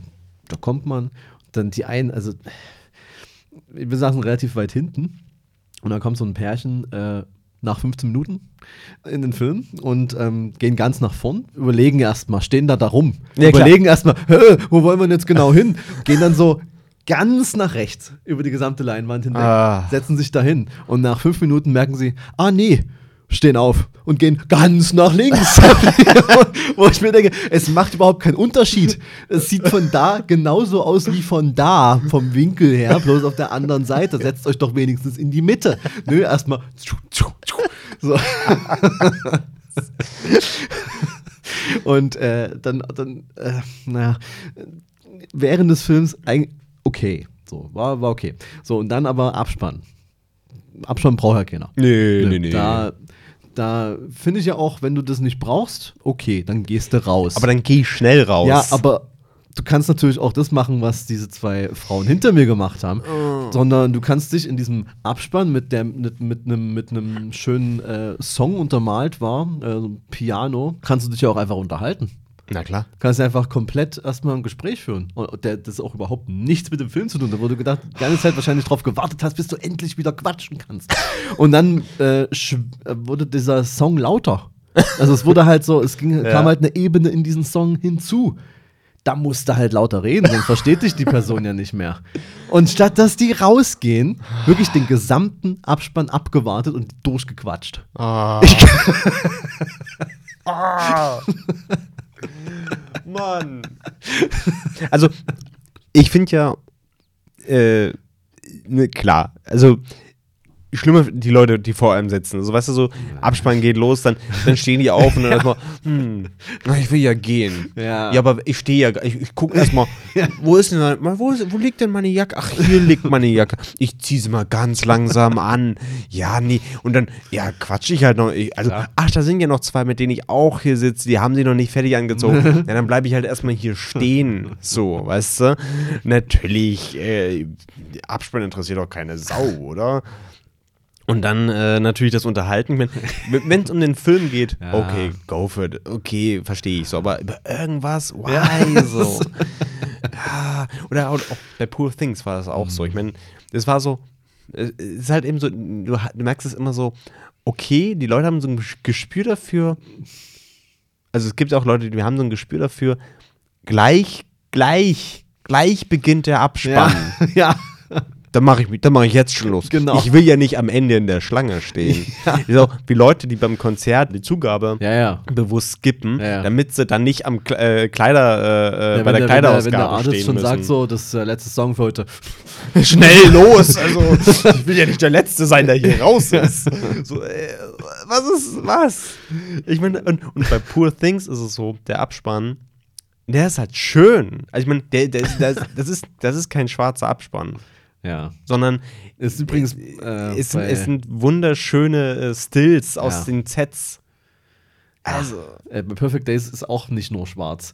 da kommt man, dann die einen, also wir saßen relativ weit hinten und dann kommt so ein Pärchen äh, nach 15 Minuten in den Film und ähm, gehen ganz nach vorn, überlegen erstmal, stehen da da rum, Ja, überlegen erstmal, wo wollen wir denn jetzt genau hin? Gehen dann so ganz nach rechts über die gesamte Leinwand hinweg, Ah. setzen sich dahin und nach fünf Minuten merken sie, ah nee, stehen auf und gehen ganz nach links. Wo ich mir denke, es macht überhaupt keinen Unterschied. Es sieht von da genauso aus wie von da, vom Winkel her, bloß auf der anderen Seite. Setzt euch doch wenigstens in die Mitte. Nö, erstmal. So. Und äh, dann, dann äh, naja, während des Films okay. So, war, war okay. So, und dann aber Abspann. Abspann braucht ja keiner. Nee, Nö, Da, da finde ich ja auch, wenn du das nicht brauchst, okay, dann gehst du raus. Aber dann geh schnell raus. ja, aber du kannst natürlich auch das machen, was diese zwei Frauen hinter mir gemacht haben, sondern du kannst dich in diesem Abspann mit der mit, einem mit einem schönen äh, Song untermalt war, äh, Piano, kannst du dich ja auch einfach unterhalten. Na klar. Kannst du einfach komplett erstmal ein Gespräch führen. Und der, das auch überhaupt nichts mit dem Film zu tun hat, wo du gedacht, die ganze Zeit wahrscheinlich drauf gewartet hast, bis du endlich wieder quatschen kannst. Und dann äh, äh, wurde dieser Song lauter. Also es wurde halt so, es ging, kam halt eine Ebene in diesen Song hinzu. Da musste halt lauter reden, sonst versteht dich die Person ja nicht mehr. Und statt dass die rausgehen, wirklich den gesamten Abspann abgewartet und durchgequatscht. Ah. ah. Mann. Also, ich finde ja, äh, ne, klar, also schlimmer die Leute, die vor einem sitzen. Also, weißt du, so, Abspann geht los, dann, dann stehen die auf und dann erstmal, hm, ich will ja gehen. Ja. Ja, aber ich stehe ja, ich, ich gucke erstmal, wo ist denn, wo, ist, wo liegt denn meine Jacke? Ach, hier liegt meine Jacke. Ich ziehe sie mal ganz langsam an. Ja, nee. Und dann, ja, quatsch ich halt noch. Ich, also, ach, da sind ja noch zwei, mit denen ich auch hier sitze, die haben sie noch nicht fertig angezogen. ja, dann bleibe ich halt erstmal hier stehen. So, weißt du? Natürlich, äh, Abspann interessiert doch keine Sau, oder? Und dann äh, natürlich das Unterhalten. Wenn es um den Film geht, Ja. okay, go for it. Okay, verstehe ich so. Aber über irgendwas, why so? ja, oder auch, auch bei Poor Things war das auch so. Ich meine, das war so, es ist halt eben so, du, du merkst es immer so, okay, die Leute haben so ein Gespür dafür. Also es gibt auch Leute, die haben so ein Gespür dafür, gleich, gleich, gleich beginnt der Abspann. ja. Dann mache ich, dann mach ich jetzt schon los. Genau. Ich will ja nicht am Ende in der Schlange stehen. So, wie Leute, die beim Konzert die Zugabe Ja, ja. bewusst skippen, Ja, ja. damit sie dann nicht am äh, Kleider, äh, äh, Ja, bei der wenn, wenn, der, wenn Kleiderausgabe der Artist stehen schon müssen. sagt, so, das ist der letzte Song für heute. schnell los. Also, ich will ja nicht der Letzte sein, der hier raus ist. So, äh, was ist was? Ich meine, und, und bei Poor Things ist es so, der Abspann, der ist halt schön. Also ich meine, der, der, ist- der, ist- das, ist, das ist kein schwarzer Abspann, Ja. sondern Ist übrigens. Äh, es, es sind wunderschöne äh, Stills aus Ja. den Sets. Also, Äh, bei Perfect Days ist auch nicht nur schwarz.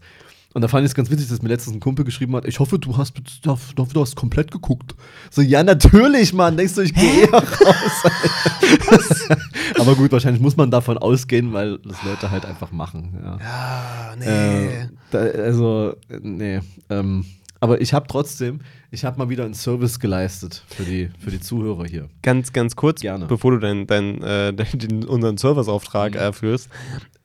Und da fand ich es ganz witzig, dass mir letztens ein Kumpel geschrieben hat, ich hoffe, du hast, du hast, du hast komplett geguckt. So, ja, natürlich, Mann. Denkst du, ich gehe eher raus. Aber gut, wahrscheinlich muss man davon ausgehen, weil das Leute halt einfach machen. Ja. ah, nee. Äh, da, also, äh, nee. Ähm, aber ich habe trotzdem, ich habe mal wieder einen Service geleistet für die, für die Zuhörer hier. ganz, ganz kurz, Gerne. bevor du dein, dein, äh, den, unseren Serviceauftrag Mhm. erführst.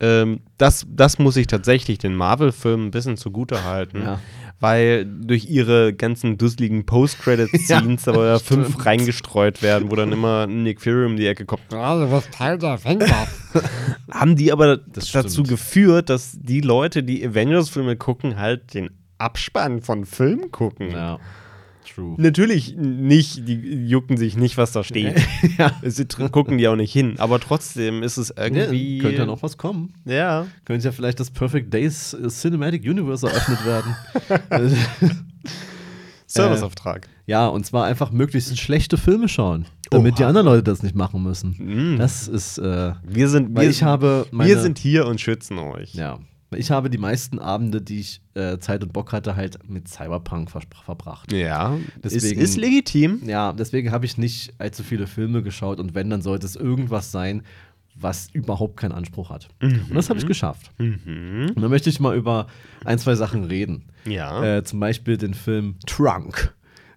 Ähm, das, das muss ich tatsächlich den Marvel-Filmen ein bisschen zugute halten. Ja. Weil durch ihre ganzen dusseligen Post-Credit-Scenes ja fünf stimmt. reingestreut werden, wo dann immer Nick Fury um die Ecke kommt. Also, was Teil der Avengers. Haben die aber Das dazu stimmt. geführt, dass die Leute, die Avengers-Filme gucken, halt den Abspann von Filmen gucken. Ja. True. Natürlich nicht, die jucken sich nicht, was da steht. ja. Sie gucken die auch nicht hin, aber trotzdem ist es irgendwie. Könnte ja noch was kommen. Ja. Könnte ja vielleicht das Perfect Days äh, Cinematic Universe eröffnet werden. Serviceauftrag. ja, und zwar einfach möglichst schlechte Filme schauen, damit die Oha. anderen Leute das nicht machen müssen. Mm. Das ist, äh, Wir sind, wir, ich habe meine, wir sind hier und schützen euch. ja, ich habe die meisten Abende, die ich äh, Zeit und Bock hatte, halt mit Cyberpunk ver verbracht. Ja, Deswegen- ist, ist legitim. Ja, deswegen habe ich nicht allzu viele Filme geschaut und wenn, dann sollte es irgendwas sein, was überhaupt keinen Anspruch hat. Und das habe ich geschafft. Mhm. Und dann möchte ich mal über ein, zwei Sachen reden. Ja. Äh, zum Beispiel den Film Trunk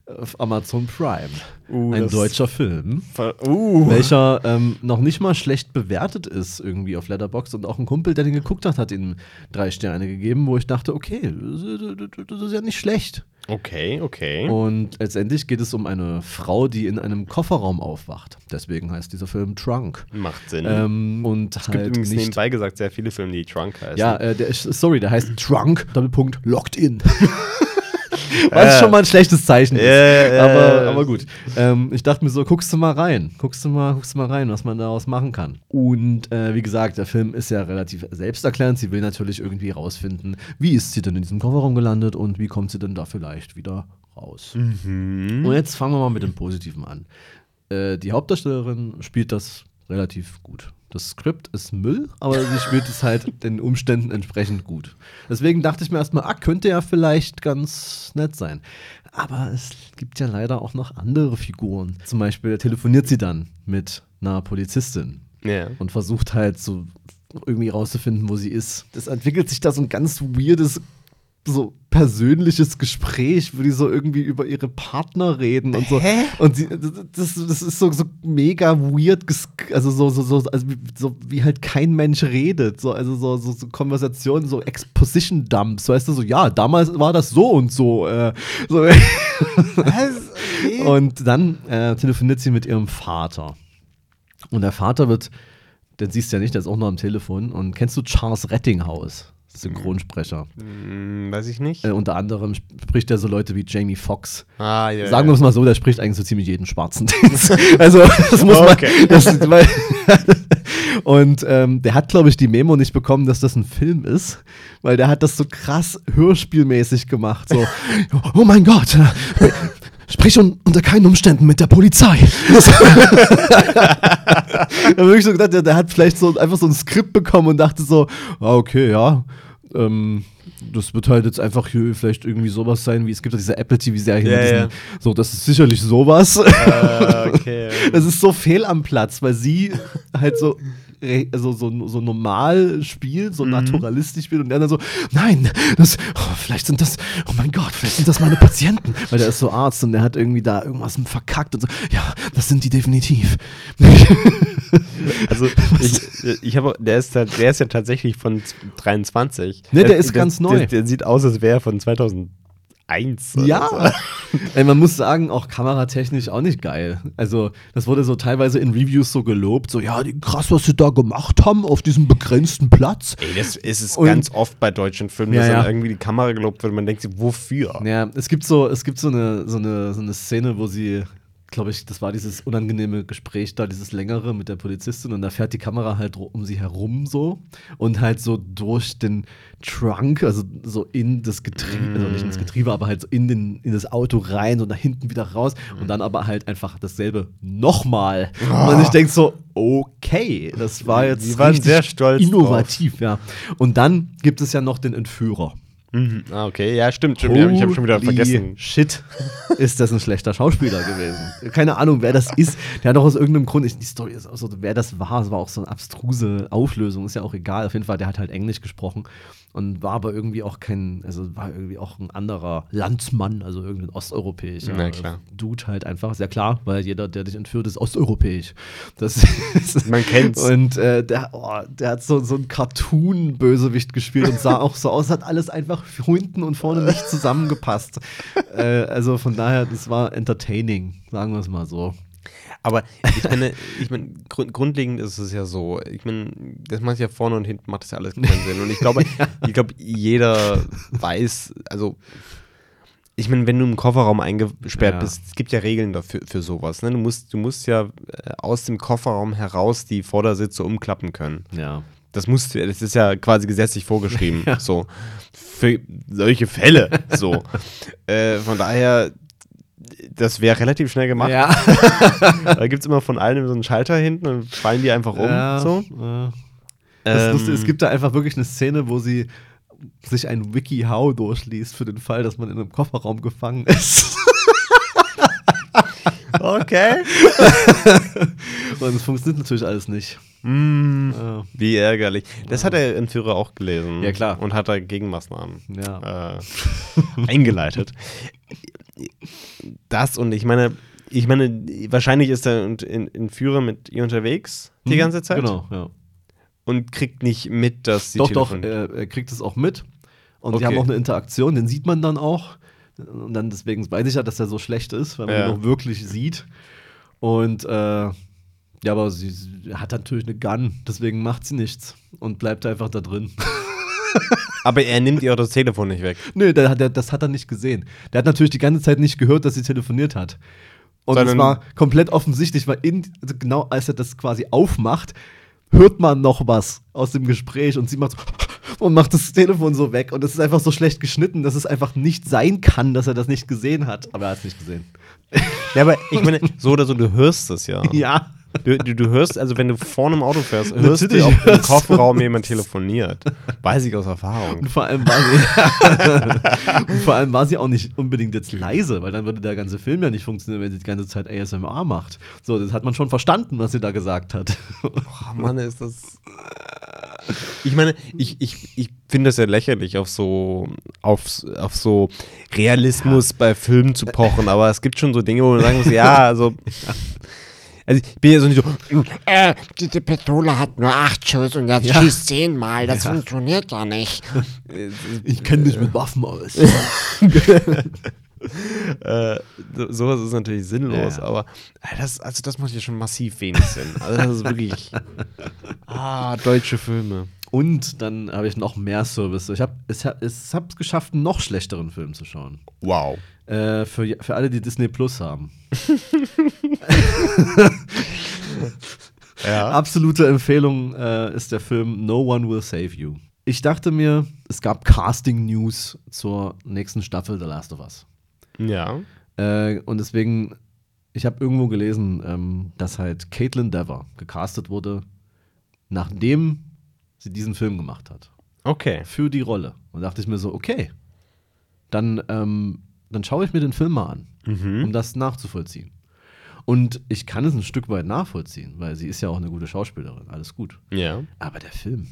auf Amazon Prime. Uh, ein deutscher Film, uh. welcher ähm, noch nicht mal schlecht bewertet ist irgendwie auf Letterboxd und auch ein Kumpel, der den geguckt hat, hat ihm drei Sterne gegeben, wo ich dachte, okay, das ist ja nicht schlecht. Okay, okay. Und letztendlich geht es um eine Frau, die in einem Kofferraum aufwacht. Deswegen heißt dieser Film Trunk. Macht Sinn. Ähm, und es gibt halt übrigens nicht nebenbei gesagt sehr viele Filme, die Trunk heißen. ja, äh, der, sorry, der heißt Trunk, Doppelpunkt, Locked In. Was schon mal ein schlechtes Zeichen ist. Ja, aber, aber gut. Ähm, ich dachte mir so, guckst du mal rein. Guckst du mal, guckst du mal rein, was man daraus machen kann. Und äh, wie gesagt, der Film ist ja relativ selbsterklärend. Sie will natürlich irgendwie rausfinden, wie ist sie denn in diesem Kofferraum gelandet und wie kommt sie denn da vielleicht wieder raus. Mhm. Und jetzt fangen wir mal mit dem Positiven an. Äh, die Hauptdarstellerin spielt das relativ gut. Das Skript ist Müll, aber sie spielt es halt den Umständen entsprechend gut. Deswegen dachte ich mir erstmal, ah, könnte ja vielleicht ganz nett sein. Aber es gibt ja leider auch noch andere Figuren. Zum Beispiel telefoniert sie dann mit einer Polizistin Ja. und versucht halt so irgendwie rauszufinden, wo sie ist. Das entwickelt sich da so ein ganz weirdes, so persönliches Gespräch, wo die so irgendwie über ihre Partner reden und so. Hä? Und sie, das, das ist so, so mega weird, also so, so, so, also wie, so wie halt kein Mensch redet. So, also so, so, so Konversationen, so Exposition-Dumps, weißt du, so, ja, damals war das so und so. Äh, so Was? und dann äh, telefoniert sie mit ihrem Vater. Und der Vater wird, den siehst du ja nicht, der ist auch noch am Telefon. Und kennst du Charles Rettinghaus? Synchronsprecher. Hm, weiß ich nicht. Äh, unter anderem spricht er so Leute wie Jamie Foxx. ah, ja. Sagen wir es mal so, der spricht eigentlich so ziemlich jeden Schwarzen. also, das muss Okay. man. Das, weil, und ähm, der hat, glaube ich, die Memo nicht bekommen, dass das ein Film ist, weil der hat das so krass hörspielmäßig gemacht. So, oh mein Gott, äh, sprich un unter keinen Umständen mit der Polizei. Da hab ich wirklich so gedacht, der, der hat vielleicht so einfach so ein Skript bekommen und dachte so, ah, okay, ja. Ähm, das wird halt jetzt einfach hier vielleicht irgendwie sowas sein, wie es gibt ja diese Apple TV-Serien. Diesen- ja. So, das ist sicherlich sowas. Ah, okay. Es ist so fehl am Platz, weil sie halt so, also so, so normal spielt, so mhm. naturalistisch spielt und der dann so, nein, das, oh, vielleicht sind das, oh mein Gott, vielleicht sind das meine Patienten, weil der ist so Arzt und der hat irgendwie da irgendwas verkackt und so, ja, das sind die definitiv. also ich, ich habe, der ist, der ist ja tatsächlich von 23. Ne, der, der ist ganz neu. Der, der sieht aus, als wäre er von 2000. 1. Ja. So. Ey, man muss sagen, auch kameratechnisch auch nicht geil. Also, das wurde so teilweise in Reviews so gelobt, so, ja, krass, was sie da gemacht haben auf diesem begrenzten Platz. Ey, das ist es Und, ganz oft bei deutschen Filmen, ja, dass dann ja. irgendwie die Kamera gelobt wird. Man denkt sich, wofür? Ja, es gibt so, es gibt so eine, so eine, so eine Szene, wo sie glaube ich, das war dieses unangenehme Gespräch da, dieses längere mit der Polizistin und da fährt die Kamera halt um sie herum so und halt so durch den Trunk, also so in das Getriebe, also nicht ins Getriebe, aber halt so in, den, in das Auto rein und nach hinten wieder raus und dann aber halt einfach dasselbe nochmal. Und man sich denkt so, okay, das war jetzt Die waren sehr stolz innovativ, ja. Und dann gibt es ja noch den Entführer. Mhm. Ah, okay, ja, stimmt, stimmt. Ja, ich habe schon wieder Holy vergessen. Shit, ist das ein schlechter Schauspieler gewesen. Keine Ahnung, wer das ist. Der hat doch aus irgendeinem Grund, ich, die Story ist auch so, wer das war, es war auch so eine abstruse Auflösung, ist ja auch egal. Auf jeden Fall, der hat halt Englisch gesprochen und war aber irgendwie auch kein, also war irgendwie auch ein anderer Landsmann, also irgendein osteuropäischer Na klar. Dude halt einfach. Sehr klar, weil jeder, der dich entführt, ist osteuropäisch. Das ist, Man kennt's. Und äh, der, oh, der hat so, so einen Cartoon-Bösewicht gespielt und sah auch so aus, hat alles einfach hinten und vorne nicht zusammengepasst. äh, also von daher, das war entertaining, sagen wir es mal so. Aber ich meine, ich meine grund, grundlegend ist es ja so. Ich meine, das macht ja vorne und hinten macht das ja alles keinen Sinn. Und ich glaube, ich glaube, jeder weiß, also ich meine, wenn du im Kofferraum eingesperrt Ja. bist, es gibt ja Regeln dafür für sowas. Ne? Du musst, du musst ja äh, aus dem Kofferraum heraus die Vordersitze umklappen können. Ja. Das musst du, das ist ja quasi gesetzlich vorgeschrieben. So. Für solche Fälle. So. äh, von daher, das wäre relativ schnell gemacht. Ja. Da gibt es immer von allen so einen Schalter hinten und fallen die einfach um. ja. So. Ja. Ähm, Lustige, es gibt da einfach wirklich eine Szene, wo sie sich ein WikiHow durchliest für den Fall, dass man in einem Kofferraum gefangen ist. Okay. Und es funktioniert natürlich alles nicht. Mm, Ja. wie ärgerlich. Das hat der Entführer auch gelesen. Ja, klar. Und hat da Gegenmaßnahmen Ja. äh, eingeleitet. Das und ich meine, ich meine, wahrscheinlich ist der Ent- Ent- Entführer mit ihr unterwegs die Mhm, ganze Zeit Genau, ja. und kriegt nicht mit, dass sie Doch, doch, er, er kriegt es auch mit. Und die Okay. haben auch eine Interaktion, den sieht man dann auch. Und dann deswegen weiß ich ja, dass er so schlecht ist, weil man Ja. ihn auch wirklich sieht. Und äh, ja, aber sie, sie hat natürlich eine Gun, deswegen macht sie nichts und bleibt einfach da drin. Aber er nimmt ihr auch das Telefon nicht weg. Nö, der, der, das hat er nicht gesehen. Der hat natürlich die ganze Zeit nicht gehört, dass sie telefoniert hat. Und es war komplett offensichtlich, weil in, also genau als er das quasi aufmacht, hört man noch was aus dem Gespräch und sie macht so und macht das Telefon so weg. Und es ist einfach so schlecht geschnitten, dass es einfach nicht sein kann, dass er das nicht gesehen hat. Aber er hat es nicht gesehen. Ja, aber ich meine, so oder so, du hörst es ja. Ja. Du, du, du hörst, also wenn du vorne im Auto fährst, hörst du, Natürlich ob im hörst du. Kofferraum jemand telefoniert. Weiß ich aus Erfahrung. Und vor allem war sie, und vor allem war sie auch nicht unbedingt jetzt leise, weil dann würde der ganze Film ja nicht funktionieren, wenn sie die ganze Zeit ASMR macht. So, das hat man schon verstanden, was sie da gesagt hat. Oh Mann, ist das. Ich meine, ich, ich, ich finde es ja lächerlich, auf so, auf, auf so Realismus bei Filmen zu pochen, aber es gibt schon so Dinge, wo man sagen muss, ja, also. Also ich bin ja so nicht so, Äh, diese Pistole hat nur acht Schuss und jetzt Ja. schießt zehnmal. Das funktioniert ja nicht. Ich kenne dich mit Waffen aus. äh, so- sowas ist natürlich sinnlos, Ja. aber äh, das, also das macht ja schon massiv wenig Sinn. Also das ist wirklich, ah, deutsche Filme. Und dann habe ich noch mehr Service. Ich habe es, hab- es hab's geschafft, einen noch schlechteren Film zu schauen. Wow. Äh, für, für alle, die Disney Plus haben. Ja. Absolute Empfehlung äh, ist der Film No One Will Save You. Ich dachte mir, es gab Casting-News zur nächsten Staffel The Last of Us. Ja. Äh, und deswegen, ich habe irgendwo gelesen, ähm, dass halt Caitlin Dever gecastet wurde, nachdem sie diesen Film gemacht hat. Okay. Für die Rolle. Und dachte ich mir so, okay, dann, ähm, dann schaue ich mir den Film mal an, um das nachzuvollziehen. Und ich kann es ein Stück weit nachvollziehen, weil sie ist ja auch eine gute Schauspielerin, alles gut. Ja. Aber der Film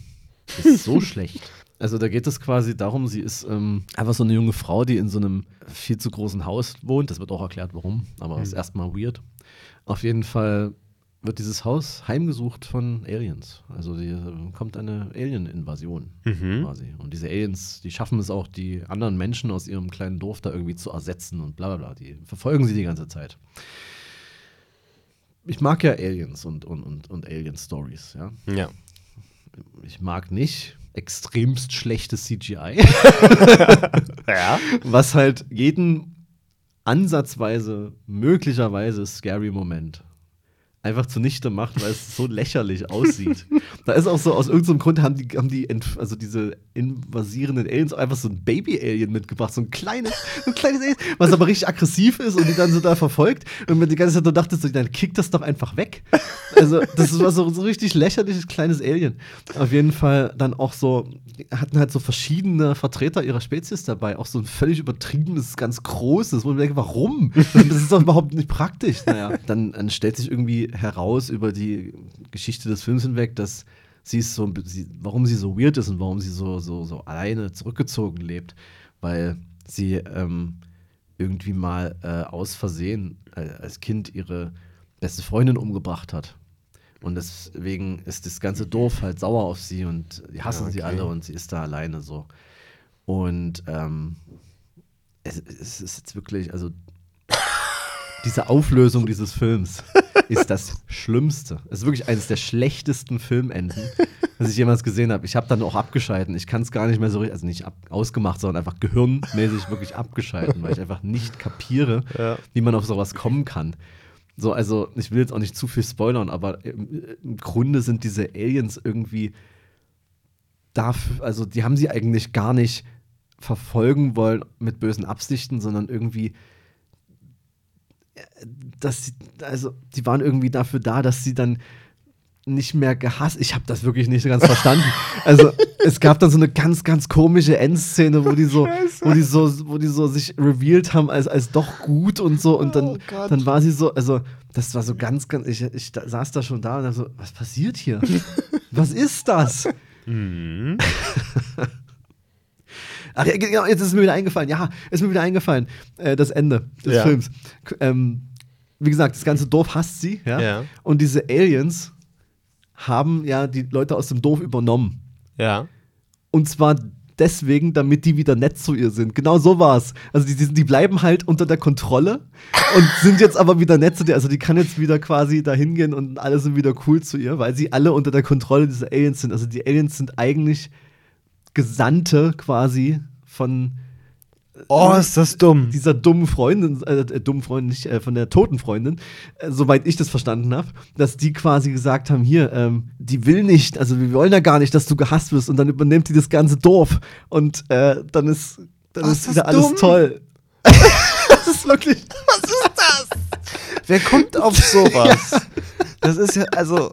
ist so schlecht. Also da geht es quasi darum, sie ist ähm, einfach so eine junge Frau, die in so einem viel zu großen Haus wohnt. Das wird auch erklärt, warum, aber ist erstmal weird. Auf jeden Fall wird dieses Haus heimgesucht von Aliens. Also die, äh, kommt eine Alien-Invasion quasi. Und diese Aliens, die schaffen es auch, die anderen Menschen aus ihrem kleinen Dorf da irgendwie zu ersetzen und bla bla bla. Die verfolgen sie die ganze Zeit. Ich mag ja Aliens und, und, und, und Alien-Stories, ja Ja. ich mag nicht extremst schlechtes CGI, Ja. was halt jeden ansatzweise, möglicherweise scary Moment einfach zunichte macht, weil es so lächerlich aussieht. Da ist auch so, aus irgendeinem Grund haben die, haben die also diese invasierenden Aliens einfach so ein Baby-Alien mitgebracht, so ein kleines, ein kleines Alien, was aber richtig aggressiv ist und die dann so da verfolgt und mir die ganze Zeit nur dachte, so, dann kick das doch einfach weg. Also, das war so, so richtig lächerliches kleines Alien. Auf jeden Fall dann auch so, hatten halt so verschiedene Vertreter ihrer Spezies dabei, auch so ein völlig übertriebenes, ganz großes, wo mir denke, warum? Das ist doch überhaupt nicht praktisch. Naja, dann, dann stellt sich irgendwie heraus über die Geschichte des Films hinweg, dass sie ist so, sie, warum sie so weird ist und warum sie so, so, so alleine zurückgezogen lebt, weil sie ähm, irgendwie mal äh, aus Versehen äh, als Kind ihre beste Freundin umgebracht hat. Und deswegen ist das ganze Dorf halt sauer auf sie und die hassen Ja, sie okay. alle und sie ist da alleine so. Und ähm, es, es ist jetzt wirklich, also diese Auflösung dieses Films ist das Schlimmste. Es ist wirklich eines der schlechtesten Filmenden, das ich jemals gesehen habe. Ich habe dann auch abgeschalten. Ich kann es gar nicht mehr so richtig, also nicht ausgemacht, sondern einfach gehirnmäßig wirklich abgeschalten, weil ich einfach nicht kapiere, Ja. wie man auf sowas kommen kann. So, also ich will jetzt auch nicht zu viel spoilern, aber im, im Grunde sind diese Aliens irgendwie dafür, also die haben sie eigentlich gar nicht verfolgen wollen mit bösen Absichten, sondern irgendwie dass sie, also die waren irgendwie dafür da, dass sie dann nicht mehr gehasst. Ich habe das wirklich nicht ganz verstanden. Also es gab dann so eine ganz, ganz komische Endszene, wo die so, wo die so, wo die so sich revealed haben als, als doch gut und so. Und dann, Oh dann war sie so, also das war so ganz, ganz. Ich, ich da, saß da schon da und dachte so, was passiert hier? was ist das? Mhm. Ach ja, genau, jetzt ist es mir wieder eingefallen. Ja, ist mir wieder eingefallen. Äh, das Ende des Ja. Films. Ähm, wie gesagt, das ganze Dorf hasst sie, ja? Ja. Und diese Aliens haben ja die Leute aus dem Dorf übernommen. Ja. Und zwar deswegen, damit die wieder nett zu ihr sind. Genau so war's. Also die, die, die bleiben halt unter der Kontrolle und sind jetzt aber wieder nett zu dir. Also die kann jetzt wieder quasi da hingehen und alle sind wieder cool zu ihr, weil sie alle unter der Kontrolle dieser Aliens sind. Also die Aliens sind eigentlich Gesandte quasi von Oh, ist das dumm. dieser dummen Freundin, äh, äh, dummen Freundin, nicht, äh, von der toten Freundin, äh, soweit ich das verstanden habe, dass die quasi gesagt haben, hier, ähm, die will nicht, also wir wollen ja gar nicht, dass du gehasst wirst und dann übernimmt die das ganze Dorf und äh, dann ist, dann Oh, ist ist das wieder alles dumm? toll. das ist wirklich, Wer kommt auf sowas? Das ist ja, also.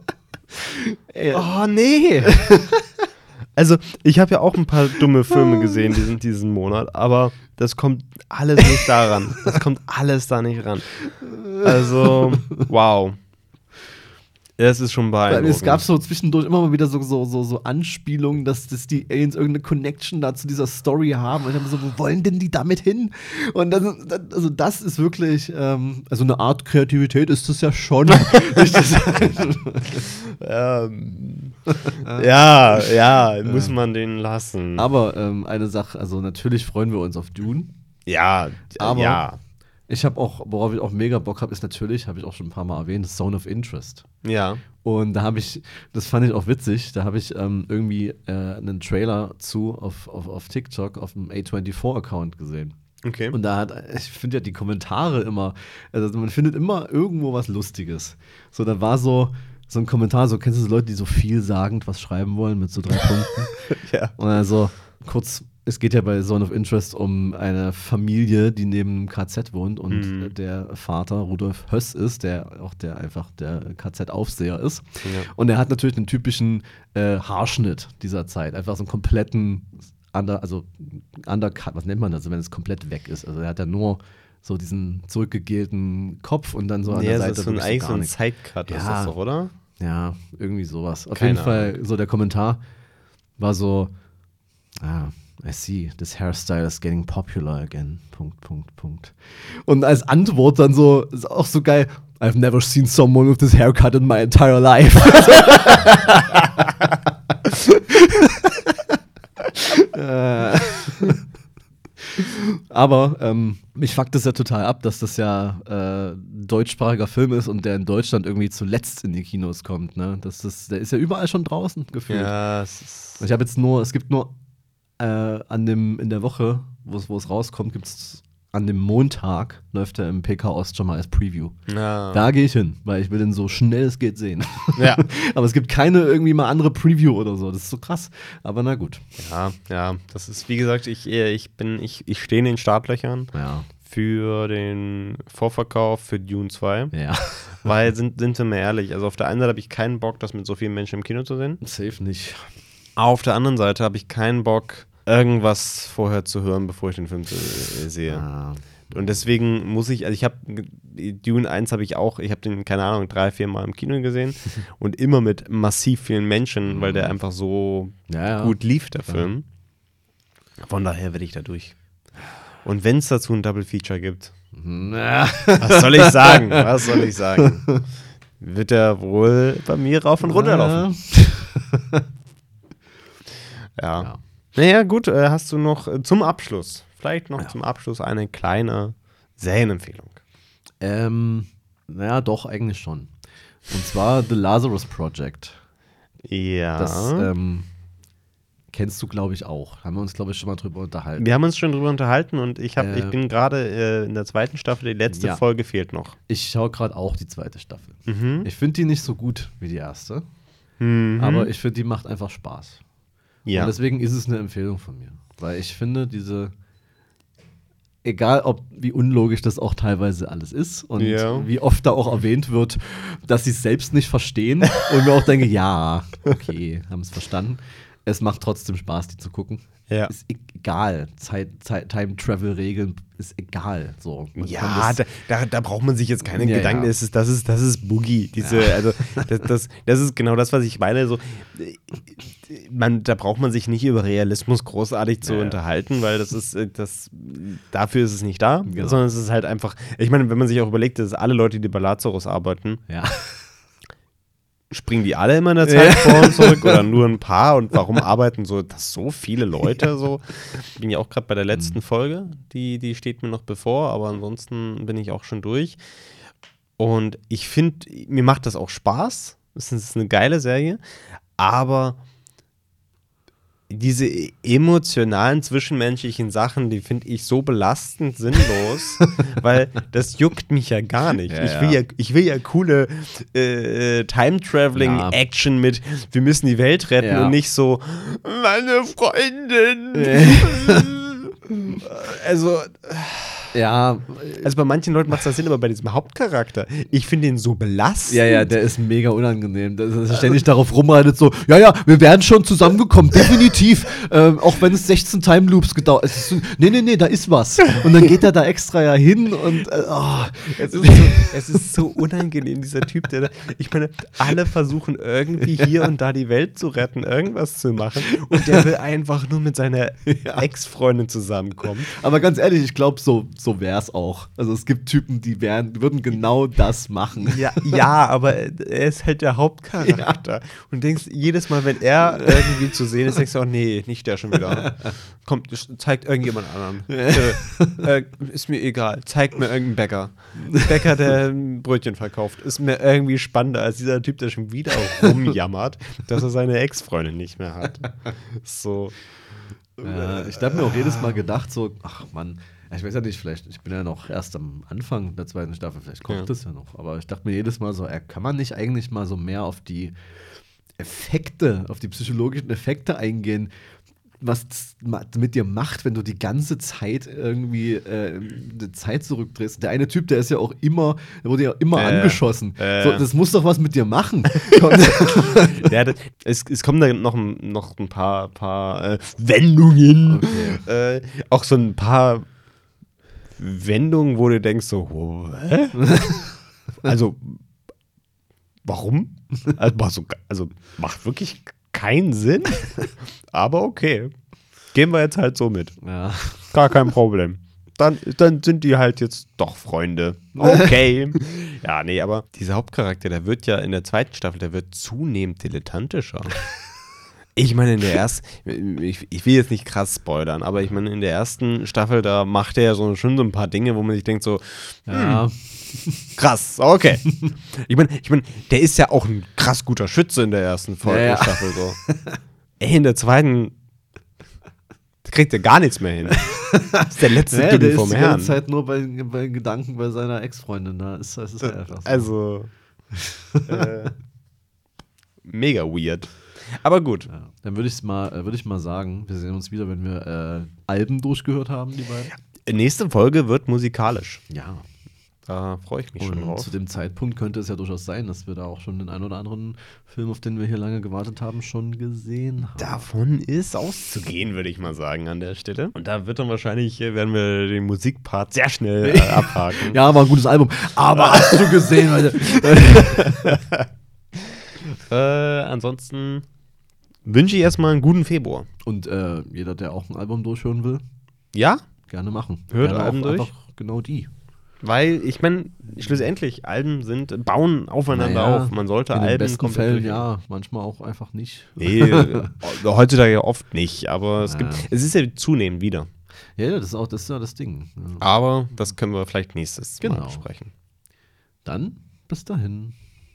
Oh, nee. Also, ich habe ja auch ein paar dumme Filme gesehen diesen, diesen Monat, aber das kommt alles nicht daran. Das kommt alles da nicht ran. Also, wow. Das ist schon Weil beeindruckend. es gab so zwischendurch immer mal wieder so, so, so, so Anspielungen, dass, dass die Aliens irgendeine Connection da zu dieser Story haben. Und ich habe so, wo wollen denn die damit hin? Und dann, also das ist wirklich, ähm, also eine Art Kreativität ist das ja schon. Das- Ähm, ja, ja, muss man den lassen. Aber ähm, eine Sache, also natürlich freuen wir uns auf Dune. ja, Aber- ja. Ich habe auch, worauf ich auch mega Bock habe, ist natürlich, habe ich auch schon ein paar Mal erwähnt, Zone of Interest. Ja. Und da habe ich, das fand ich auch witzig, da habe ich ähm, irgendwie äh, einen Trailer zu auf, auf, auf TikTok auf dem A24-Account gesehen. Okay. Und da hat, ich finde ja die Kommentare immer, also man findet immer irgendwo was Lustiges. So, da war so, so ein Kommentar, so kennst du so Leute, die so vielsagend was schreiben wollen mit so drei Punkten? ja. Und also kurz, es geht ja bei Zone of Interest um eine Familie, die neben einem KZ wohnt und Mhm. der Vater Rudolf Höss ist, der auch der einfach der KZ-Aufseher ist. Ja. Und er hat natürlich den typischen äh, Haarschnitt dieser Zeit, einfach so einen kompletten under, also undercut, was nennt man das, wenn es komplett weg ist. Also er hat ja nur so diesen zurückgegelten Kopf und dann so an Ja, der das Seite ist so ein, eigentlich so ein. Sidecut, ist Ja. das doch, oder? Ja, irgendwie sowas. Auf Keine jeden Fall, so der Kommentar war so, ah, I see, this hairstyle is getting popular again. Punkt, Punkt, Punkt. Und als Antwort dann so, ist auch so geil, I've never seen someone with this haircut in my entire life. Aber ähm, mich fuckt es ja total ab, dass das ja äh, deutschsprachiger Film ist und der in Deutschland irgendwie zuletzt in die Kinos kommt. Ne? Das ist, der ist ja überall schon draußen gefühlt. Ja, es ist. Ich habe jetzt nur, es gibt nur äh, an dem, in der Woche, wo es- rauskommt, gibt es an dem Montag, läuft er im PK Ost schon mal als Preview. Ja. Da gehe ich hin, weil ich will den so schnell es geht sehen. Ja. Aber es gibt keine irgendwie mal andere Preview oder so. Das ist so krass. Aber na gut. Ja, ja, das ist, wie gesagt, ich, äh, ich bin, ich, ich stehe in den Startlöchern Ja. für den Vorverkauf für Dune 2. Ja. Weil, sind, sind wir mal ehrlich, also auf der einen Seite habe ich keinen Bock, das mit so vielen Menschen im Kino zu sehen. Safe nicht. Auf der anderen Seite habe ich keinen Bock, irgendwas vorher zu hören, bevor ich den Film äh, sehe. Ah. Und deswegen muss ich, also ich habe Dune 1 habe ich auch, ich habe den, keine Ahnung, drei, vier Mal im Kino gesehen und immer mit massiv vielen Menschen, weil der einfach so Ja, ja. gut lief, der Film. Von daher werde ich da durch. Und wenn es dazu ein Double Feature gibt, Na. was soll ich sagen? Was soll ich sagen? Wird er wohl bei mir rauf und runter laufen. Ja. Ja. Naja, gut, äh, hast du noch äh, zum Abschluss, vielleicht noch zum Abschluss eine kleine Serienempfehlung. Ähm, naja, doch, eigentlich schon. Und zwar The Lazarus Project. Ja. Das ähm, kennst du, glaube ich, auch. Haben wir uns, glaube ich, schon mal drüber unterhalten. wir haben uns schon drüber unterhalten und ich, hab, Äh, ich bin gerade äh, in der zweiten Staffel, die letzte Ja. Folge fehlt noch. Ich schaue gerade auch die zweite Staffel. Mhm. Ich finde die nicht so gut wie die erste, Mhm. aber ich finde, die macht einfach Spaß. Ja. Und deswegen ist es eine Empfehlung von mir. Weil ich finde, diese, egal ob wie unlogisch das auch teilweise alles ist und Ja. wie oft da auch erwähnt wird, dass sie es selbst nicht verstehen und mir auch denke, ja, okay, haben es verstanden. Es macht trotzdem Spaß, die zu gucken. Ja. Ist e- egal. Zeit, Zeit, Time-Travel-Regeln ist egal. So. Man Ja, da, da, da braucht man sich jetzt keine Ja, Gedanken. ja. Das, ist, das, ist, das ist Boogie. Diese, also, das, das, das ist genau das, was ich meine. So, man, da braucht man sich nicht über Realismus großartig zu Ja, ja. unterhalten, weil das ist, äh, das, dafür ist es nicht da, Genau. sondern es ist halt einfach, ich meine, wenn man sich auch überlegt, dass alle Leute, die bei Lazarus arbeiten, ja. Springen die alle immer in der Zeit vor und zurück oder nur ein paar und warum arbeiten so das so viele Leute so? Bin ja auch gerade bei der letzten Folge, die, die steht mir noch bevor, aber ansonsten bin ich auch schon durch. Und ich finde, mir macht das auch Spaß. Es ist eine geile Serie, aber diese emotionalen zwischenmenschlichen Sachen, die finde ich so belastend sinnlos, weil das juckt mich ja gar nicht. Ja, ich, will ja. ja, ich will ja coole äh, Time-Traveling-Action mit, wir müssen die Welt retten Ja. und nicht so, meine Freundin. also, Ja, also bei manchen Leuten macht es das Sinn, aber bei diesem Hauptcharakter, ich finde ihn so belastend. ja, ja, der ist mega unangenehm. Dass er ständig darauf rumreitet, so, ja, ja, wir wären schon zusammengekommen, definitiv. ähm, auch wenn es 16 Time Loops gedauert ist. So, nee, nee, nee, da ist was. Und dann geht er da extra ja hin und, äh, oh. Es ist, so, es ist so unangenehm, dieser Typ, der da, ich meine, alle versuchen irgendwie hier und da die Welt zu retten, irgendwas zu machen und der will einfach nur mit seiner Ex-Freundin zusammenkommen. Aber ganz ehrlich, ich glaube, so, so wäre es auch. Also es gibt Typen, die wären, würden genau das machen. Ja, ja, aber er ist halt der Hauptcharakter. Und denkst, jedes Mal, wenn er irgendwie zu sehen ist, denkst du auch, nee, nicht der schon wieder. Kommt, zeigt irgendjemand anderen. äh, äh, ist mir egal. Zeigt mir irgendeinen Bäcker. Bäcker, der ein Brötchen verkauft. Ist mir irgendwie spannender als dieser Typ, der schon wieder rumjammert, dass er seine Ex-Freundin nicht mehr hat. So. Ja, ich habe mir auch jedes Mal gedacht, so, ach Mann, ja, ich weiß ja nicht, vielleicht, ich bin ja noch erst am Anfang der zweiten Staffel, vielleicht kommt Ja. das ja noch. Aber ich dachte mir jedes Mal so, äh, kann man nicht eigentlich mal so mehr auf die Effekte, auf die psychologischen Effekte eingehen, was mit dir macht, wenn du die ganze Zeit irgendwie äh, die Zeit zurückdrehst. Der eine Typ, der ist ja auch immer, der wurde ja immer ja. angeschossen. Ja, So, das muss doch was mit dir machen. Ja, das, es, es kommen da noch, ein- noch ein paar, paar äh, Wendungen. Äh, auch so ein paar Wendungen, wo du denkst so, hä? also, warum? Also, also macht wirklich keinen Sinn. Aber okay. Gehen wir jetzt halt so mit. ja. Gar kein Problem. Dann, dann sind die halt jetzt doch Freunde. Okay. ja, nee, aber dieser Hauptcharakter, der wird ja in der zweiten Staffel, der wird zunehmend dilettantischer. Ich meine, in der ersten, ich, ich will jetzt nicht krass spoilern, aber ich meine, in der ersten Staffel, da macht er ja so, schon so ein paar Dinge, wo man sich denkt, so, ja. krass, okay. ich meine, ich meine, der ist ja auch ein krass guter Schütze in der ersten Folge Ja, ja. Staffel. So. Ey, in der zweiten kriegt er gar nichts mehr hin. Das ist der letzte Ja, Ding der ist vom die Herrn. ganze Zeit nur bei, bei Gedanken bei seiner Ex-Freundin. Da ist, das ist einfach so. Also, äh, mega weird. Aber gut. ja. Dann würde ich mal, äh, würde ich mal sagen, wir sehen uns wieder, wenn wir äh, Alben durchgehört haben, die beiden. Nächste Folge wird musikalisch. Ja. Da freue ich mich schon Und drauf. zu dem Zeitpunkt könnte es ja durchaus sein, dass wir da auch schon den einen oder anderen Film, auf den wir hier lange gewartet haben, schon gesehen haben. Davon ist auszugehen, würde ich mal sagen, an der Stelle. Und da wird dann wahrscheinlich, äh, werden wir den Musikpart sehr schnell äh, abhaken. Ja, war ein gutes Album. Aber hast du gesehen, Leute? Äh, ansonsten wünsche ich erstmal einen guten Februar. Und äh, jeder, der auch ein Album durchhören will, Ja, gerne machen. Hört gerne Alben auch durch? Genau die. weil ich meine, schlussendlich, Alben sind, bauen aufeinander Naja, auf. Man sollte In den Alben besten komplett Fällen durch- ja, manchmal auch einfach nicht. Nee, äh, heutzutage ja oft nicht, aber es, Ja. gibt, es ist ja zunehmend wieder. Ja, das ist auch das, ist ja das Ding. Ja. Aber das können wir vielleicht nächstes Mal Genau. besprechen. Dann bis dahin.